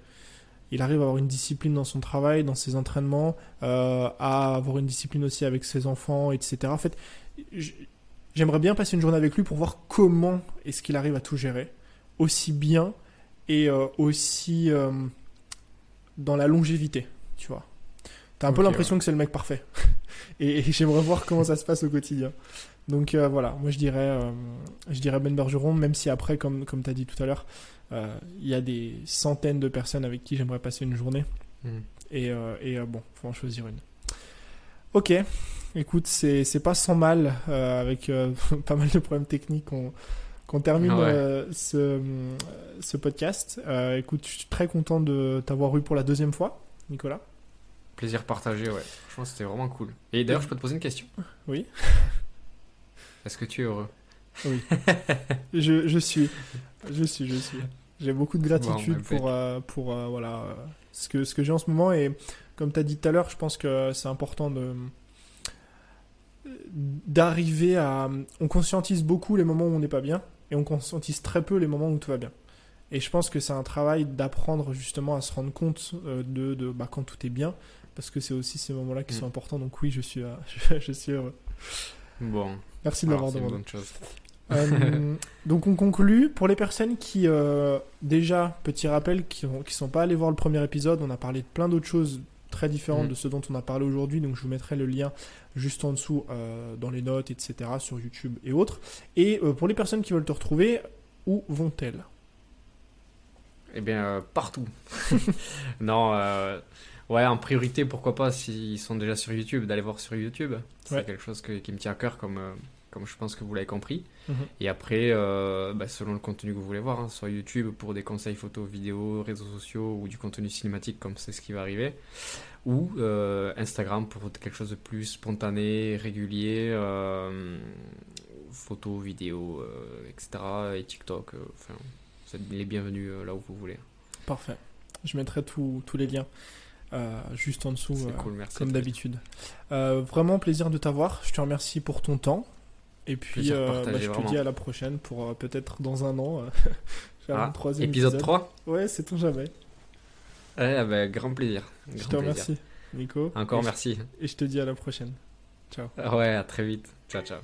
Speaker 1: Il arrive à avoir une discipline dans son travail, dans ses entraînements, euh, à avoir une discipline aussi avec ses enfants, etc. En fait, j'aimerais bien passer une journée avec lui pour voir comment est-ce qu'il arrive à tout gérer aussi bien et euh, aussi euh, dans la longévité, tu vois. T'as un peu l'impression que c'est le mec parfait. Et, et j'aimerais voir comment ça se passe au quotidien. Donc euh, voilà, moi je dirais, euh, je dirais Ben Bergeron, même si après, comme, comme tu as dit tout à l'heure, euh, il y a des centaines de personnes avec qui j'aimerais passer une journée.
Speaker 2: Mm.
Speaker 1: Et, euh, et bon, faut en choisir une. Ok, écoute, c'est pas sans mal, avec pas mal de problèmes techniques, qu'on qu'on termine
Speaker 2: ouais.
Speaker 1: ce, ce podcast. Écoute, je suis très content de t'avoir eu pour la deuxième fois, Nicolas.
Speaker 2: Plaisir partagé, ouais. Franchement, c'était vraiment cool. Et d'ailleurs, je peux te poser une question
Speaker 1: Oui.
Speaker 2: Est-ce que tu es heureux?
Speaker 1: Je, je suis, je suis, je suis. J'ai beaucoup de gratitude
Speaker 2: Bon,
Speaker 1: pour, euh, pour euh, voilà, euh, ce que, ce que j'ai en ce moment. Et comme tu as dit tout à l'heure, je pense que c'est important de d'arriver à... On conscientise beaucoup les moments où on n'est pas bien et on conscientise très peu les moments où tout va bien. Et je pense que c'est un travail d'apprendre justement à se rendre compte de, de bah, quand tout est bien, parce que c'est aussi ces moments-là qui
Speaker 2: Mm.
Speaker 1: sont importants. Donc oui, je suis, euh, je, suis heureux.
Speaker 2: Bon,
Speaker 1: Merci de
Speaker 2: c'est une
Speaker 1: demandé.
Speaker 2: bonne chose.
Speaker 1: Euh, donc on conclut. Pour les personnes qui, euh, déjà, petit rappel, qui ne qui sont pas allés voir le premier épisode, on a parlé de plein d'autres choses très différentes
Speaker 2: Mhm.
Speaker 1: de ce dont on a parlé aujourd'hui. Donc je vous mettrai le lien juste en dessous euh, dans les notes, etc., sur YouTube et autres. Et pour les personnes qui veulent te retrouver, où vont-elles?
Speaker 2: Eh bien, partout. non, euh, ouais, en priorité, pourquoi pas, s'ils sont déjà sur YouTube, d'aller voir sur YouTube. C'est
Speaker 1: Ouais.
Speaker 2: quelque chose que- qui me tient à cœur, comme, euh, comme je pense que vous l'avez compris.
Speaker 1: Mhm.
Speaker 2: Et après, euh, bah, selon le contenu que vous voulez voir, hein, sur YouTube pour des conseils photos, vidéos, réseaux sociaux ou du contenu cinématique, comme c'est ce qui va arriver. Ou euh, Instagram pour quelque chose de plus spontané, régulier, euh, photos, vidéos, etc. Et TikTok, enfin, vous êtes les bienvenus là où vous voulez.
Speaker 1: Parfait. Je mettrai tous les liens euh, juste en dessous. Euh,
Speaker 2: cool, merci.
Speaker 1: comme d'habitude. Euh, vraiment plaisir de t'avoir. Je te remercie pour ton temps. Et puis, bah, je te dis à la prochaine pour peut-être dans un an faire
Speaker 2: Ah,
Speaker 1: un troisième
Speaker 2: Épisode 3
Speaker 1: Ouais, c'est ton jamais.
Speaker 2: Ouais, avec grand plaisir.
Speaker 1: Je te
Speaker 2: plaisir.
Speaker 1: remercie, Nico.
Speaker 2: Encore
Speaker 1: et,
Speaker 2: merci.
Speaker 1: Et je te dis à la prochaine. Ciao.
Speaker 2: Ouais, à très vite. Ciao, ciao.